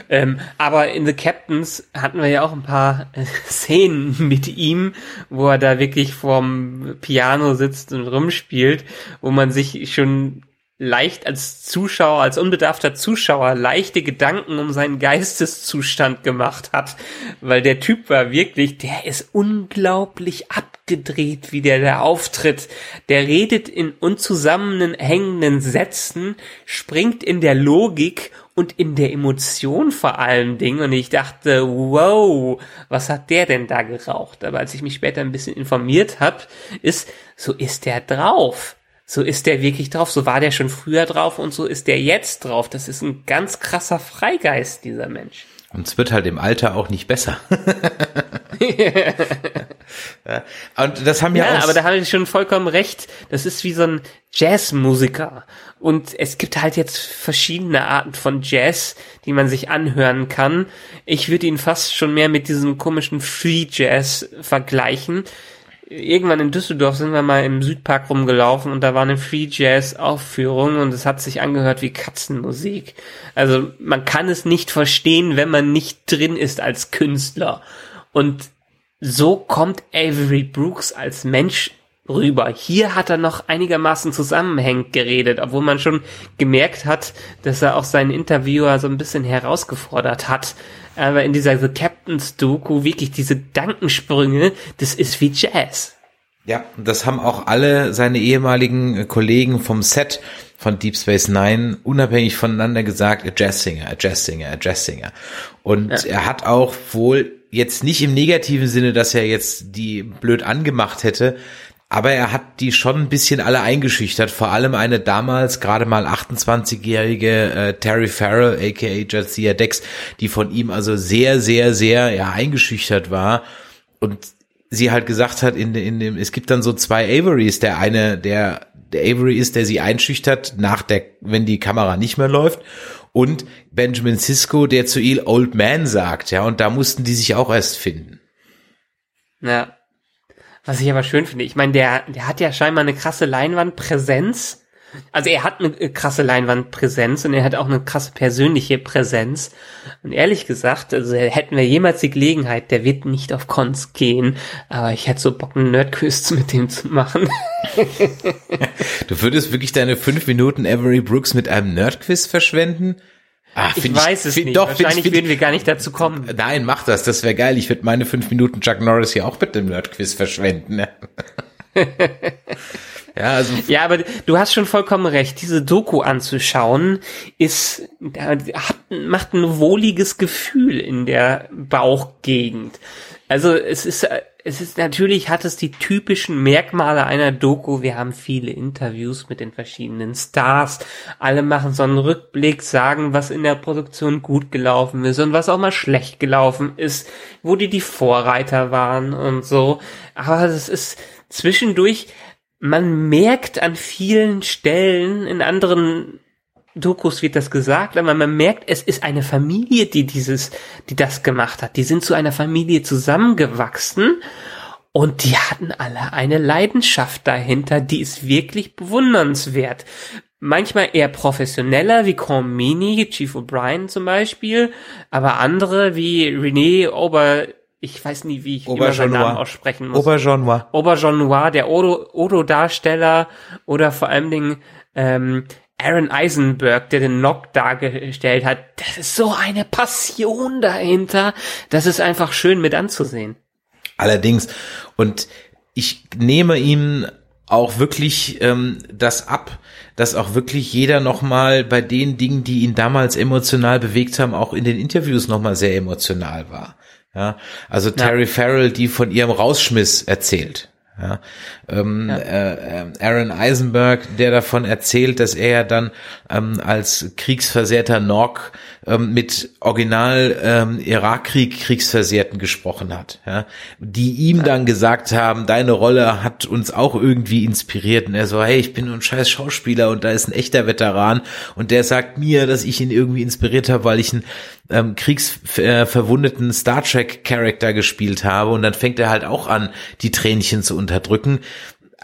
Ähm, aber in The Captains hatten wir ja auch ein paar äh, <laughs> Szenen mit ihm, wo er da wirklich vorm Piano sitzt und rumspielt, wo man sich schon leicht als Zuschauer, als unbedarfter Zuschauer leichte Gedanken um seinen Geisteszustand gemacht hat, weil der Typ war wirklich, der ist unglaublich abgedreht, wie der da auftritt. Der redet in unzusammenhängenden Sätzen, springt in der Logik und in der Emotion vor allen Dingen. Und ich dachte, wow, was hat der denn da geraucht? Aber als ich mich später ein bisschen informiert habe, ist, so ist der drauf so ist der wirklich drauf, so war der schon früher drauf und so ist der jetzt drauf. Das ist ein ganz krasser Freigeist, dieser Mensch. Und es wird halt im Alter auch nicht besser. <laughs> ja. Und das haben ja, ja auch aber da habe ich schon vollkommen recht. Das ist wie so ein Jazzmusiker. Und es gibt halt jetzt verschiedene Arten von Jazz, die man sich anhören kann. Ich würde ihn fast schon mehr mit diesem komischen Free Jazz vergleichen irgendwann in Düsseldorf sind wir mal im Südpark rumgelaufen und da war eine Free Jazz Aufführung und es hat sich angehört wie Katzenmusik. Also man kann es nicht verstehen, wenn man nicht drin ist als Künstler. Und so kommt Avery Brooks als Mensch rüber. Hier hat er noch einigermaßen zusammenhängend geredet, obwohl man schon gemerkt hat, dass er auch seinen Interviewer so ein bisschen herausgefordert hat. Aber in dieser The Captain's Doku wirklich diese Dankensprünge, das ist wie Jazz. Ja, das haben auch alle seine ehemaligen Kollegen vom Set von Deep Space Nine unabhängig voneinander gesagt, a Jazzsinger, a Jazzsinger, a Jazzsinger. Und ja. er hat auch wohl jetzt nicht im negativen Sinne, dass er jetzt die blöd angemacht hätte, aber er hat die schon ein bisschen alle eingeschüchtert, vor allem eine damals gerade mal 28-jährige äh, Terry Farrell, aka Jadzia Dex, die von ihm also sehr, sehr, sehr ja eingeschüchtert war. Und sie halt gesagt hat in, in dem, es gibt dann so zwei Averys, der eine, der, der Avery ist, der sie einschüchtert nach der, wenn die Kamera nicht mehr läuft. Und Benjamin Sisko, der zu ihr Old Man sagt, ja, und da mussten die sich auch erst finden. Ja. Was ich aber schön finde, ich meine, der, der hat ja scheinbar eine krasse Leinwandpräsenz. Also er hat eine krasse Leinwandpräsenz und er hat auch eine krasse persönliche Präsenz. Und ehrlich gesagt, also hätten wir jemals die Gelegenheit, der wird nicht auf Cons gehen, aber ich hätte so Bock, einen Nerdquiz <laughs> mit dem zu machen. du würdest wirklich deine fünf Minuten Avery Brooks mit einem Nerdquiz verschwenden? Ach, ich weiß ich, es nicht. Doch, Wahrscheinlich find, würden wir gar nicht dazu kommen. Nein, mach das. Das wäre geil. Ich würde meine fünf Minuten Chuck Norris hier auch mit dem Nerdquiz verschwenden. <laughs> ja, also ja, aber du hast schon vollkommen recht. Diese Doku anzuschauen ist macht ein wohliges Gefühl in der Bauchgegend. Also es ist es ist natürlich hat es die typischen Merkmale einer Doku. Wir haben viele Interviews mit den verschiedenen Stars. Alle machen so einen Rückblick, sagen, was in der Produktion gut gelaufen ist und was auch mal schlecht gelaufen ist, wo die die Vorreiter waren und so. Aber es ist zwischendurch, man merkt an vielen Stellen in anderen Dokus wird das gesagt, aber man merkt, es ist eine Familie, die dieses, die das gemacht hat. Die sind zu einer Familie zusammengewachsen und die hatten alle eine Leidenschaft dahinter, die ist wirklich bewundernswert. Manchmal eher professioneller, wie Cormini, Chief O'Brien zum Beispiel, aber andere wie René Ober, ich weiß nie, wie ich immer seinen Namen aussprechen muss. Aubergenois. Aubergenois, der Odo-Darsteller oder vor allen Dingen ähm, Aaron Eisenberg, der den Nock dargestellt hat, das ist so eine Passion dahinter. Das ist einfach schön mit anzusehen. Allerdings, und ich nehme ihm auch wirklich ähm, das ab, dass auch wirklich jeder nochmal bei den Dingen, die ihn damals emotional bewegt haben, auch in den Interviews nochmal sehr emotional war. Ja, also Terry ja. Farrell, die von ihrem Rausschmiss erzählt. Ja, ähm, ja. Äh, äh, Aaron Eisenberg, der davon erzählt, dass er ja dann ähm, als kriegsversehrter Nork ähm, mit Original ähm, Irakkrieg Kriegsversehrten gesprochen hat, ja, die ihm dann gesagt haben, deine Rolle hat uns auch irgendwie inspiriert. Und er so, hey, ich bin ein scheiß Schauspieler und da ist ein echter Veteran. Und der sagt mir, dass ich ihn irgendwie inspiriert habe, weil ich einen ähm, kriegsverwundeten Star Trek Charakter gespielt habe und dann fängt er halt auch an, die Tränchen zu unterdrücken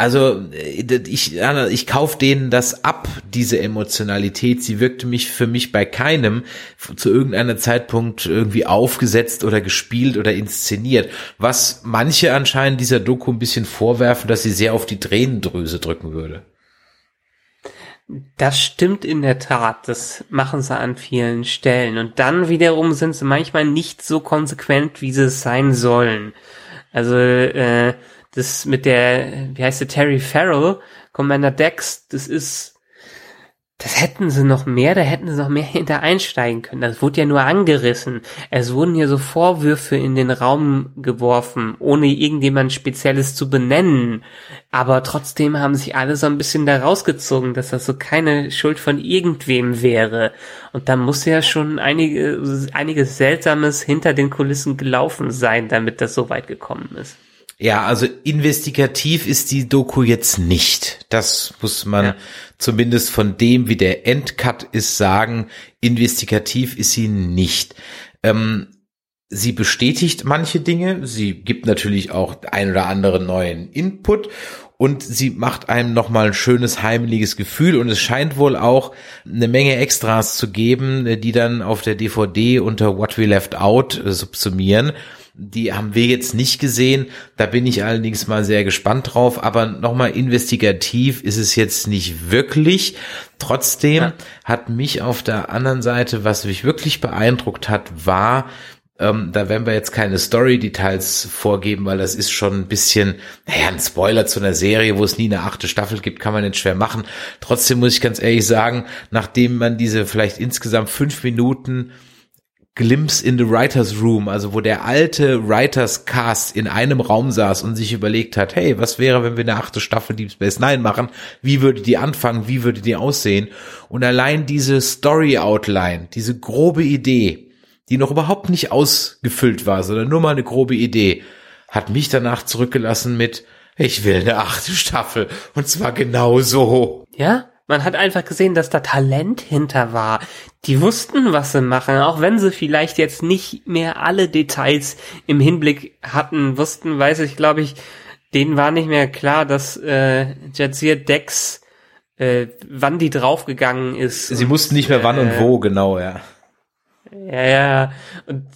also ich, ich kauf denen das ab, diese Emotionalität. Sie wirkte mich für mich bei keinem zu irgendeiner Zeitpunkt irgendwie aufgesetzt oder gespielt oder inszeniert. Was manche anscheinend dieser Doku ein bisschen vorwerfen, dass sie sehr auf die Tränendrüse drücken würde. Das stimmt in der Tat. Das machen sie an vielen Stellen. Und dann wiederum sind sie manchmal nicht so konsequent, wie sie es sein sollen. Also, äh, das mit der, wie heißt der, Terry Farrell, Commander Dex, das ist, das hätten sie noch mehr, da hätten sie noch mehr <laughs> hinter einsteigen können. Das wurde ja nur angerissen. Es wurden hier so Vorwürfe in den Raum geworfen, ohne irgendjemand Spezielles zu benennen. Aber trotzdem haben sich alle so ein bisschen da rausgezogen, dass das so keine Schuld von irgendwem wäre. Und da muss ja schon einige, einiges Seltsames hinter den Kulissen gelaufen sein, damit das so weit gekommen ist. Ja, also investigativ ist die Doku jetzt nicht. Das muss man ja. zumindest von dem, wie der Endcut ist, sagen. Investigativ ist sie nicht. Ähm, sie bestätigt manche Dinge. Sie gibt natürlich auch ein oder anderen neuen Input und sie macht einem nochmal ein schönes heimeliges Gefühl und es scheint wohl auch eine Menge Extras zu geben, die dann auf der DVD unter What We Left Out subsumieren. Die haben wir jetzt nicht gesehen. Da bin ich allerdings mal sehr gespannt drauf. Aber nochmal investigativ ist es jetzt nicht wirklich. Trotzdem ja. hat mich auf der anderen Seite, was mich wirklich beeindruckt hat, war, ähm, da werden wir jetzt keine Story-Details vorgeben, weil das ist schon ein bisschen, naja, ein Spoiler zu einer Serie, wo es nie eine achte Staffel gibt, kann man nicht schwer machen. Trotzdem muss ich ganz ehrlich sagen, nachdem man diese vielleicht insgesamt fünf Minuten Glimpse in the Writers Room, also wo der alte Writers Cast in einem Raum saß und sich überlegt hat, hey, was wäre, wenn wir eine achte Staffel Deep Space Nine machen? Wie würde die anfangen? Wie würde die aussehen? Und allein diese Story Outline, diese grobe Idee, die noch überhaupt nicht ausgefüllt war, sondern nur mal eine grobe Idee, hat mich danach zurückgelassen mit, ich will eine achte Staffel. Und zwar genau so. Ja? Man hat einfach gesehen, dass da Talent hinter war. Die wussten, was sie machen, auch wenn sie vielleicht jetzt nicht mehr alle Details im Hinblick hatten, wussten, weiß ich, glaube ich, denen war nicht mehr klar, dass äh, Jadzir Dex, äh, wann die draufgegangen ist. Sie und, wussten nicht mehr wann äh, und wo, genau, ja. Ja, ja. Und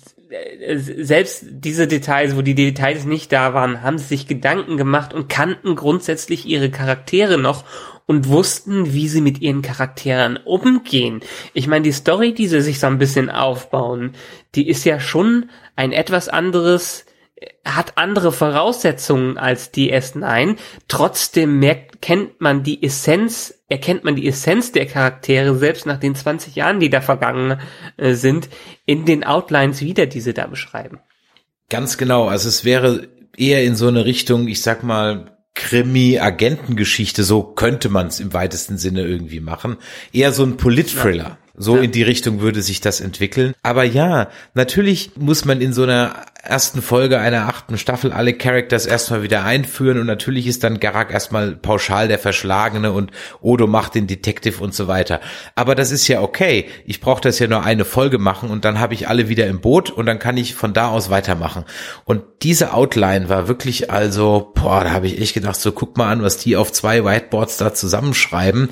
selbst diese Details, wo die Details nicht da waren, haben sie sich Gedanken gemacht und kannten grundsätzlich ihre Charaktere noch und wussten, wie sie mit ihren Charakteren umgehen. Ich meine, die Story, die sie sich so ein bisschen aufbauen, die ist ja schon ein etwas anderes, hat andere Voraussetzungen als die S9. Trotzdem merkt, kennt man die Essenz, erkennt man die Essenz der Charaktere, selbst nach den 20 Jahren, die da vergangen äh, sind, in den Outlines wieder, die sie da beschreiben. Ganz genau. Also es wäre eher in so eine Richtung, ich sag mal, Krimi-Agentengeschichte, so könnte man es im weitesten Sinne irgendwie machen. Eher so ein Polit-Thriller. Ja. So ja. in die Richtung würde sich das entwickeln. Aber ja, natürlich muss man in so einer ersten Folge einer achten Staffel alle Characters erstmal wieder einführen und natürlich ist dann Garak erstmal pauschal der Verschlagene und Odo macht den Detective und so weiter. Aber das ist ja okay. Ich brauche das ja nur eine Folge machen und dann habe ich alle wieder im Boot und dann kann ich von da aus weitermachen. Und diese Outline war wirklich also, boah, da habe ich echt gedacht, so guck mal an, was die auf zwei Whiteboards da zusammenschreiben.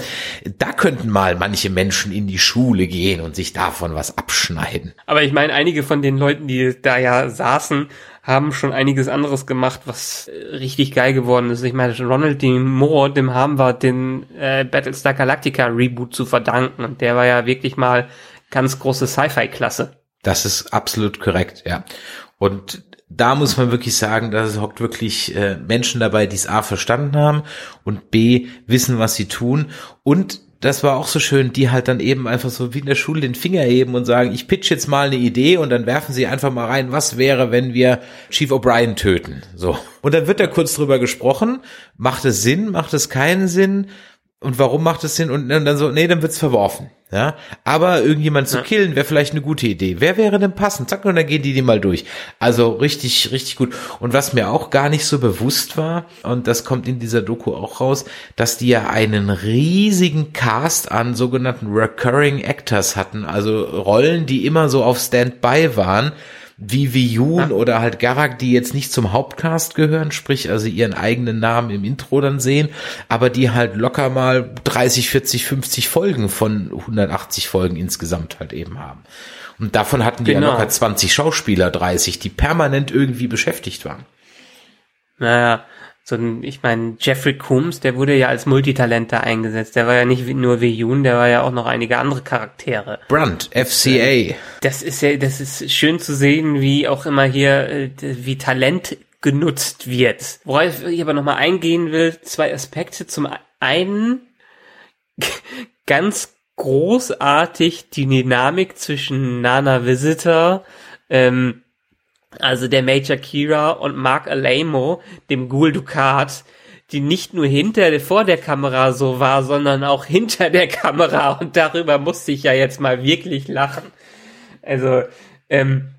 Da könnten mal manche Menschen in die Schule gehen und sich davon was abschneiden. Aber ich meine, einige von den Leuten, die da ja saßen, saßen, haben schon einiges anderes gemacht, was äh, richtig geil geworden ist. Ich meine, Ronald D. Moore, dem haben wir den äh, Battlestar Galactica Reboot zu verdanken und der war ja wirklich mal ganz große Sci-Fi-Klasse. Das ist absolut korrekt, ja. Und da muss man wirklich sagen, da hockt wirklich äh, Menschen dabei, die es A verstanden haben und B wissen, was sie tun und das war auch so schön, die halt dann eben einfach so wie in der Schule den Finger heben und sagen, ich pitch jetzt mal eine Idee und dann werfen sie einfach mal rein, was wäre, wenn wir Chief O'Brien töten? So. Und dann wird da kurz drüber gesprochen, macht es Sinn, macht es keinen Sinn? Und warum macht es Sinn? Und dann so, nee, dann wird's verworfen. Ja, aber irgendjemand zu ja. killen wäre vielleicht eine gute Idee. Wer wäre denn passend? Zack, und dann gehen die die mal durch. Also richtig, richtig gut. Und was mir auch gar nicht so bewusst war, und das kommt in dieser Doku auch raus, dass die ja einen riesigen Cast an sogenannten Recurring Actors hatten. Also Rollen, die immer so auf Standby waren wie Viyun ja. oder halt Garak, die jetzt nicht zum Hauptcast gehören, sprich also ihren eigenen Namen im Intro dann sehen, aber die halt locker mal 30, 40, 50 Folgen von 180 Folgen insgesamt halt eben haben. Und davon hatten die genau. ja locker 20 Schauspieler, 30, die permanent irgendwie beschäftigt waren. Naja, so ein, ich meine, Jeffrey Coombs, der wurde ja als Multitalent da eingesetzt. Der war ja nicht nur wie Yoon, der war ja auch noch einige andere Charaktere. Brunt, FCA. Das ist ja, das ist schön zu sehen, wie auch immer hier, äh, wie Talent genutzt wird. Worauf ich aber nochmal eingehen will, zwei Aspekte. Zum einen, <laughs> ganz großartig die Dynamik zwischen Nana Visitor, ähm, also der Major Kira und Mark Alamo, dem Ghoul Dukat, die nicht nur hinter, vor der Kamera so war, sondern auch hinter der Kamera und darüber musste ich ja jetzt mal wirklich lachen. Also, ähm,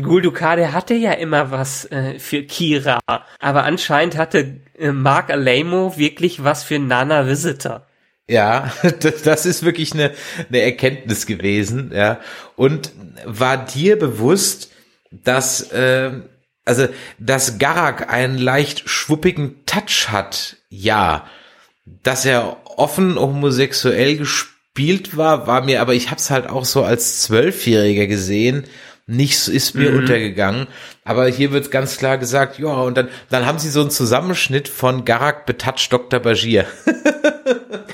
Gul Dukat, hatte ja immer was äh, für Kira, aber anscheinend hatte äh, Mark Alamo wirklich was für Nana Visitor. Ja, <laughs> das, das ist wirklich eine, eine Erkenntnis gewesen, ja. Und war dir bewusst, dass äh, also dass Garak einen leicht schwuppigen Touch hat, ja. Dass er offen homosexuell gespielt war, war mir, aber ich hab's halt auch so als Zwölfjähriger gesehen. Nichts ist mir mhm. untergegangen. Aber hier wird ganz klar gesagt, ja, und dann, dann haben sie so einen Zusammenschnitt von Garak betatscht Dr. Bashir.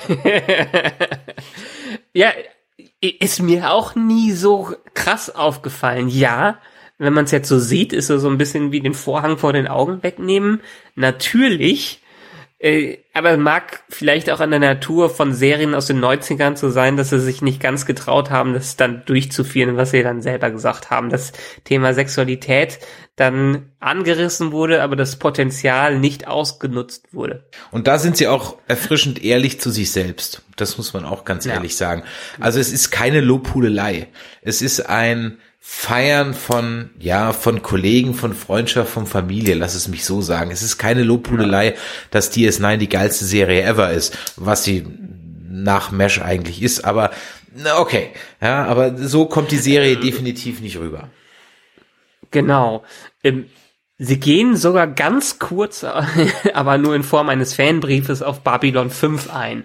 <laughs> ja, ist mir auch nie so krass aufgefallen. Ja, wenn man es jetzt so sieht, ist er so ein bisschen wie den Vorhang vor den Augen wegnehmen. Natürlich, äh, aber mag vielleicht auch an der Natur von Serien aus den 90ern zu sein, dass sie sich nicht ganz getraut haben, das dann durchzuführen, was sie dann selber gesagt haben. Das Thema Sexualität dann angerissen wurde, aber das Potenzial nicht ausgenutzt wurde. Und da sind sie auch erfrischend ehrlich zu sich selbst. Das muss man auch ganz ja. ehrlich sagen. Also es ist keine Lobhudelei. Es ist ein Feiern von, ja, von Kollegen, von Freundschaft, von Familie, lass es mich so sagen. Es ist keine Lobhudelei, dass DS9 die geilste Serie ever ist, was sie nach Mesh eigentlich ist, aber okay, ja, aber so kommt die Serie definitiv nicht rüber. Genau. Ähm, sie gehen sogar ganz kurz, <laughs> aber nur in Form eines Fanbriefes auf Babylon 5 ein.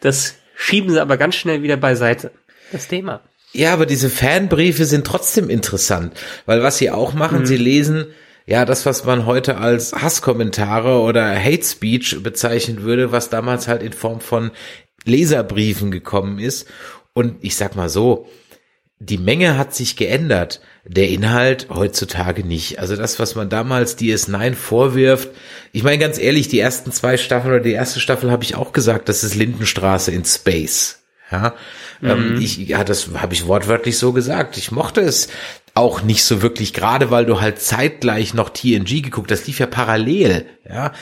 Das schieben sie aber ganz schnell wieder beiseite. Das Thema. Ja, aber diese Fanbriefe sind trotzdem interessant, weil was sie auch machen, mhm. sie lesen ja das, was man heute als Hasskommentare oder Hate Speech bezeichnen würde, was damals halt in Form von Leserbriefen gekommen ist. Und ich sag mal so, die Menge hat sich geändert, der Inhalt heutzutage nicht. Also das, was man damals DS9 vorwirft, ich meine ganz ehrlich, die ersten zwei Staffeln oder die erste Staffel habe ich auch gesagt, das ist Lindenstraße in Space. Ja, ähm, mhm. ich, ja, das habe ich wortwörtlich so gesagt. Ich mochte es auch nicht so wirklich, gerade weil du halt zeitgleich noch TNG geguckt, das lief ja parallel, ja.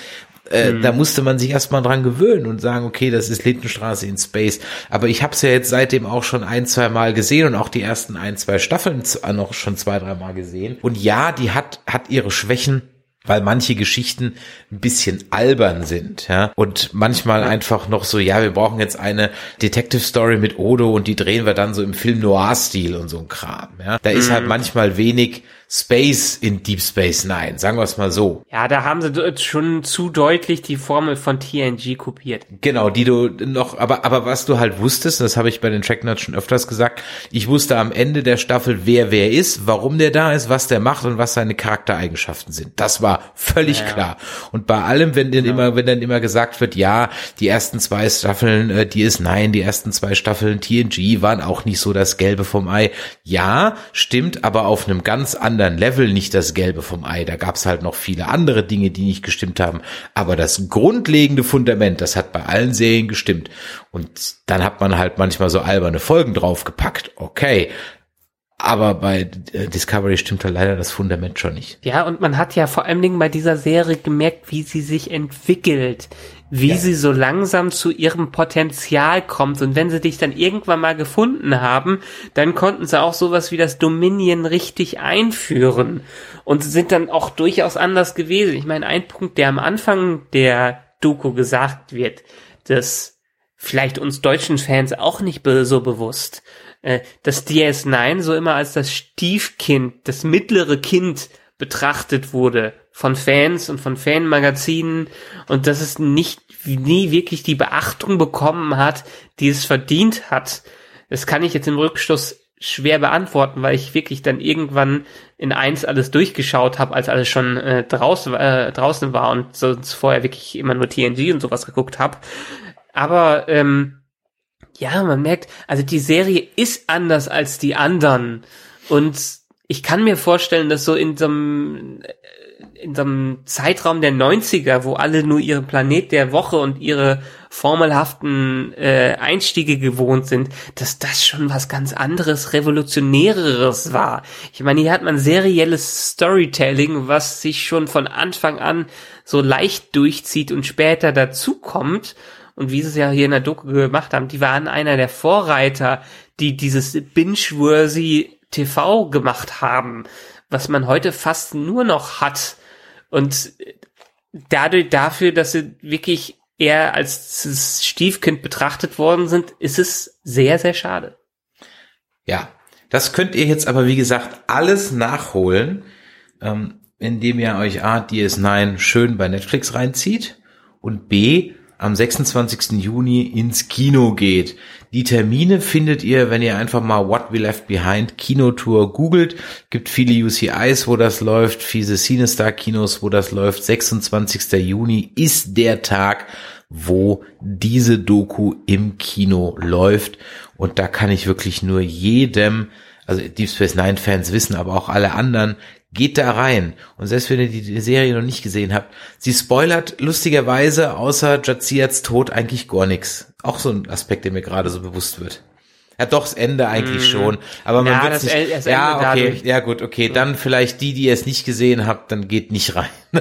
Äh, mhm. Da musste man sich erstmal dran gewöhnen und sagen, okay, das ist Lindenstraße in Space. Aber ich habe es ja jetzt seitdem auch schon ein, zwei Mal gesehen und auch die ersten ein, zwei Staffeln noch schon zwei, drei Mal gesehen. Und ja, die hat, hat ihre Schwächen weil manche Geschichten ein bisschen albern sind, ja, und manchmal einfach noch so, ja, wir brauchen jetzt eine Detective Story mit Odo und die drehen wir dann so im Film Noir-Stil und so ein Kram, ja. Da ist halt mhm. manchmal wenig Space in Deep Space Nine, sagen wir es mal so. Ja, da haben sie schon zu deutlich die Formel von TNG kopiert. Genau, die du noch, aber, aber was du halt wusstest, das habe ich bei den Tracknotes schon öfters gesagt, ich wusste am Ende der Staffel, wer wer ist, warum der da ist, was der macht und was seine Charaktereigenschaften sind. Das war völlig ja, klar. Und bei allem, wenn dann ja. immer, wenn dann immer gesagt wird, ja, die ersten zwei Staffeln, äh, die ist nein, die ersten zwei Staffeln TNG waren auch nicht so das Gelbe vom Ei. Ja, stimmt, aber auf einem ganz anderen anderen Level nicht das Gelbe vom Ei. Da gab es halt noch viele andere Dinge, die nicht gestimmt haben. Aber das grundlegende Fundament, das hat bei allen Serien gestimmt. Und dann hat man halt manchmal so alberne Folgen draufgepackt. Okay. Aber bei äh, Discovery stimmt da leider das Fundament schon nicht. Ja, und man hat ja vor allen Dingen bei dieser Serie gemerkt, wie sie sich entwickelt, wie ja. sie so langsam zu ihrem Potenzial kommt. Und wenn sie dich dann irgendwann mal gefunden haben, dann konnten sie auch sowas wie das Dominion richtig einführen und sind dann auch durchaus anders gewesen. Ich meine, ein Punkt, der am Anfang der Doku gesagt wird, dass vielleicht uns deutschen Fans auch nicht so bewusst, äh, dass DS9 so immer als das Stiefkind, das mittlere Kind betrachtet wurde von Fans und von Fanmagazinen und dass es nicht nie wirklich die Beachtung bekommen hat, die es verdient hat. Das kann ich jetzt im Rückschluss schwer beantworten, weil ich wirklich dann irgendwann in eins alles durchgeschaut habe, als alles schon äh, draußen, äh, draußen war und sonst vorher wirklich immer nur TNG und sowas geguckt habe. Aber ähm, ja, man merkt, also die Serie ist anders als die anderen und ich kann mir vorstellen, dass so in so einem in so einem Zeitraum der 90er, wo alle nur ihren Planet der Woche und ihre formelhaften äh, Einstiege gewohnt sind, dass das schon was ganz anderes, revolutionäreres war. Ich meine, hier hat man serielles Storytelling, was sich schon von Anfang an so leicht durchzieht und später dazukommt. Und wie sie es ja hier in der Doku gemacht haben, die waren einer der Vorreiter, die dieses binge-worthy TV gemacht haben, was man heute fast nur noch hat. Und dadurch dafür, dass sie wirklich eher als Stiefkind betrachtet worden sind, ist es sehr, sehr schade. Ja, das könnt ihr jetzt aber, wie gesagt, alles nachholen, ähm, indem ihr euch A, DS9 schön bei Netflix reinzieht und B, am 26. Juni ins Kino geht. Die Termine findet ihr, wenn ihr einfach mal What We Left Behind Kinotour googelt. Gibt viele UCIs, wo das läuft, viele Cinestar Kinos, wo das läuft. 26. Juni ist der Tag, wo diese Doku im Kino läuft. Und da kann ich wirklich nur jedem, also Deep Space Nine Fans wissen, aber auch alle anderen, Geht da rein. Und selbst wenn ihr die Serie noch nicht gesehen habt, sie spoilert lustigerweise außer Jaziats Tod eigentlich gar nichts. Auch so ein Aspekt, der mir gerade so bewusst wird. Ja, doch, das Ende eigentlich mm. schon. Aber man ja, wird nicht, das ja, okay, dadurch. ja gut, okay, dann vielleicht die, die es nicht gesehen habt, dann geht nicht rein. <laughs>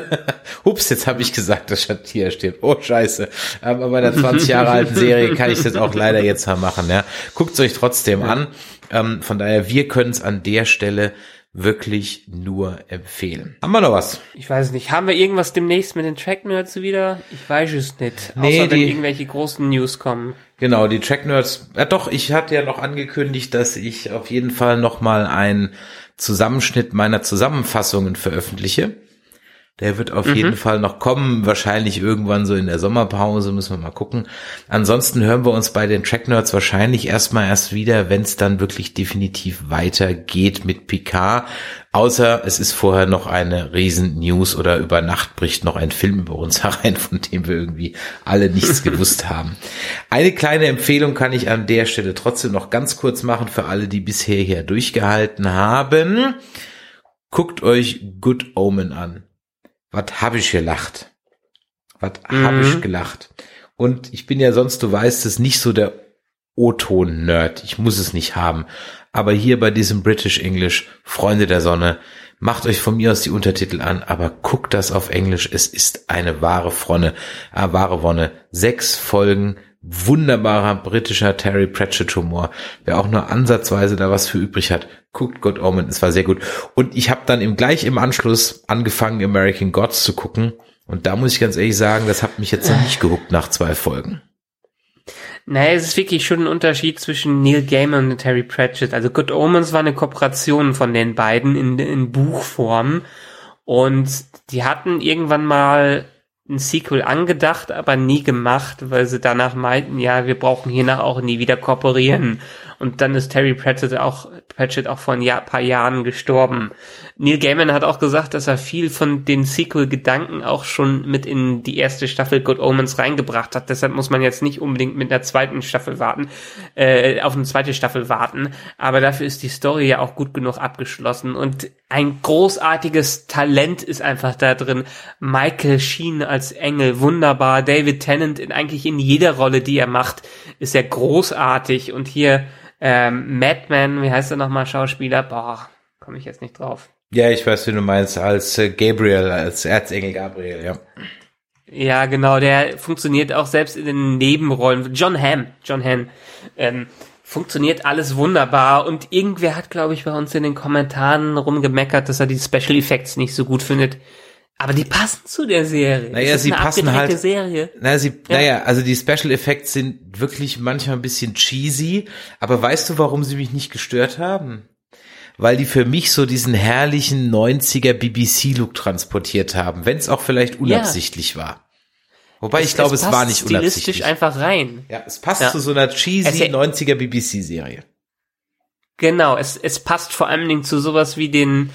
Hups, jetzt habe ich gesagt, dass Shatia stirbt. Oh, scheiße. Aber bei der 20 Jahre alten Serie kann ich das auch leider jetzt mal machen, ja. Guckt euch trotzdem an. Ähm, von daher, wir können es an der Stelle wirklich nur empfehlen. Haben wir noch was? Ich weiß nicht. Haben wir irgendwas demnächst mit den Track Nerds wieder? Ich weiß es nicht. Nee, Außer wenn irgendwelche großen News kommen. Genau, die Track Nerds. Ja doch, ich hatte ja noch angekündigt, dass ich auf jeden Fall noch mal einen Zusammenschnitt meiner Zusammenfassungen veröffentliche. Der wird auf mhm. jeden Fall noch kommen, wahrscheinlich irgendwann so in der Sommerpause, müssen wir mal gucken. Ansonsten hören wir uns bei den Track Nerds wahrscheinlich erstmal erst wieder, wenn es dann wirklich definitiv weitergeht mit Picard. Außer es ist vorher noch eine riesen News oder über Nacht bricht noch ein Film über uns <laughs> herein, von dem wir irgendwie alle nichts <laughs> gewusst haben. Eine kleine Empfehlung kann ich an der Stelle trotzdem noch ganz kurz machen für alle, die bisher hier durchgehalten haben. Guckt euch Good Omen an was hab ich gelacht? Was mhm. hab ich gelacht? Und ich bin ja sonst, du weißt es, nicht so der O-Ton-Nerd. Ich muss es nicht haben. Aber hier bei diesem British English, Freunde der Sonne, macht euch von mir aus die Untertitel an, aber guckt das auf Englisch. Es ist eine wahre Fronne, äh, wahre Wonne. Sechs Folgen, wunderbarer britischer Terry Pratchett Humor. Wer auch nur ansatzweise da was für übrig hat, guckt God Omen. Es war sehr gut. Und ich habe dann im gleich im Anschluss angefangen, American Gods zu gucken. Und da muss ich ganz ehrlich sagen, das hat mich jetzt noch nicht gehuckt nach zwei Folgen. Naja, es ist wirklich schon ein Unterschied zwischen Neil Gaiman und Terry Pratchett. Also Good Omens war eine Kooperation von den beiden in, in Buchform. Und die hatten irgendwann mal ein Sequel angedacht, aber nie gemacht, weil sie danach meinten, ja, wir brauchen hiernach auch nie wieder kooperieren. Und dann ist Terry Pratchett auch, Pratchett auch vor ein Jahr, paar Jahren gestorben. Neil Gaiman hat auch gesagt, dass er viel von den Sequel-Gedanken auch schon mit in die erste Staffel Good Omens reingebracht hat. Deshalb muss man jetzt nicht unbedingt mit einer zweiten Staffel warten, äh, auf eine zweite Staffel warten. Aber dafür ist die Story ja auch gut genug abgeschlossen. Und ein großartiges Talent ist einfach da drin. Michael Sheen als Engel, wunderbar. David Tennant in eigentlich in jeder Rolle, die er macht, ist er großartig. Und hier ähm, Madman, wie heißt er nochmal, Schauspieler? Boah, komme ich jetzt nicht drauf. Ja, ich weiß, wie du meinst, als äh, Gabriel, als Erzengel Gabriel, ja. Ja, genau, der funktioniert auch selbst in den Nebenrollen. John Hamm, John Hamm, ähm, funktioniert alles wunderbar und irgendwer hat, glaube ich, bei uns in den Kommentaren rumgemeckert, dass er die Special Effects nicht so gut findet. Aber die passen zu der Serie. Naja, sie passen halt. Serie. Naja, sie, ja. naja, also die Special Effects sind wirklich manchmal ein bisschen cheesy. Aber weißt du, warum sie mich nicht gestört haben? Weil die für mich so diesen herrlichen 90er BBC-Look transportiert haben, wenn es auch vielleicht unabsichtlich ja. war. Wobei es, ich glaube, es, es war nicht unabsichtlich. stilistisch einfach rein. Ja, es passt ja. zu so einer cheesy 90er BBC-Serie. Genau, es, es passt vor allen Dingen zu sowas wie den,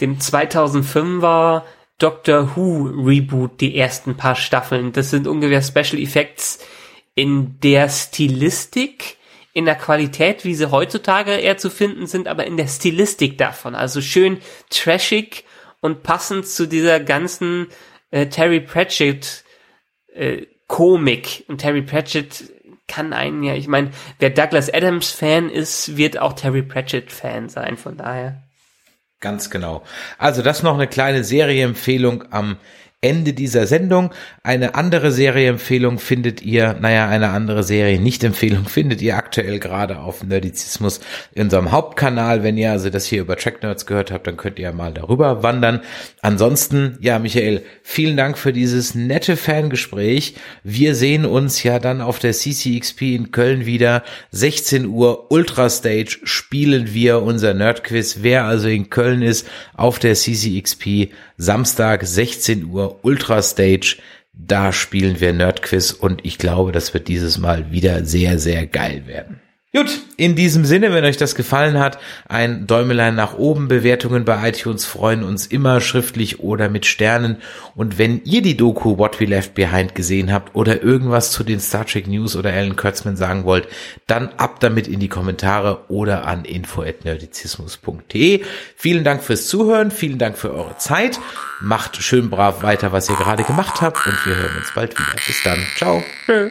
dem 2005er Doctor Who Reboot, die ersten paar Staffeln. Das sind ungefähr Special Effects in der Stilistik, in der Qualität, wie sie heutzutage eher zu finden sind, aber in der Stilistik davon. Also schön trashig und passend zu dieser ganzen äh, Terry Pratchett äh, Komik. Und Terry Pratchett kann einen ja, ich meine, wer Douglas Adams Fan ist, wird auch Terry Pratchett Fan sein, von daher. Ganz genau. Also das noch eine kleine Serieempfehlung am Ende dieser Sendung. Eine andere Serieempfehlung findet ihr, naja, eine andere Serie Nicht-Empfehlung <laughs> findet ihr aktuell gerade auf Nerdizismus in unserem Hauptkanal. Wenn ihr also das hier über Track Nerds gehört habt, dann könnt ihr mal darüber wandern. Ansonsten, ja, Michael, vielen Dank für dieses nette Fangespräch. Wir sehen uns ja dann auf der CCXP in Köln wieder. 16 Uhr Ultrastage spielen wir unser Nerdquiz. Wer also in Köln ist, auf der CCXP Samstag 16 Uhr Ultra Stage. Da spielen wir Nerdquiz und ich glaube, das wird dieses Mal wieder sehr, sehr geil werden. Gut, in diesem Sinne, wenn euch das gefallen hat, ein Däumelein nach oben, Bewertungen bei iTunes freuen uns immer schriftlich oder mit Sternen. Und wenn ihr die Doku What We Left Behind gesehen habt oder irgendwas zu den Star Trek News oder Alan Kurtzman sagen wollt, dann ab damit in die Kommentare oder an info.nerdizismus.de. Vielen Dank fürs Zuhören, vielen Dank für eure Zeit. Macht schön brav weiter, was ihr gerade gemacht habt und wir hören uns bald wieder. Bis dann. Ciao. Tschö.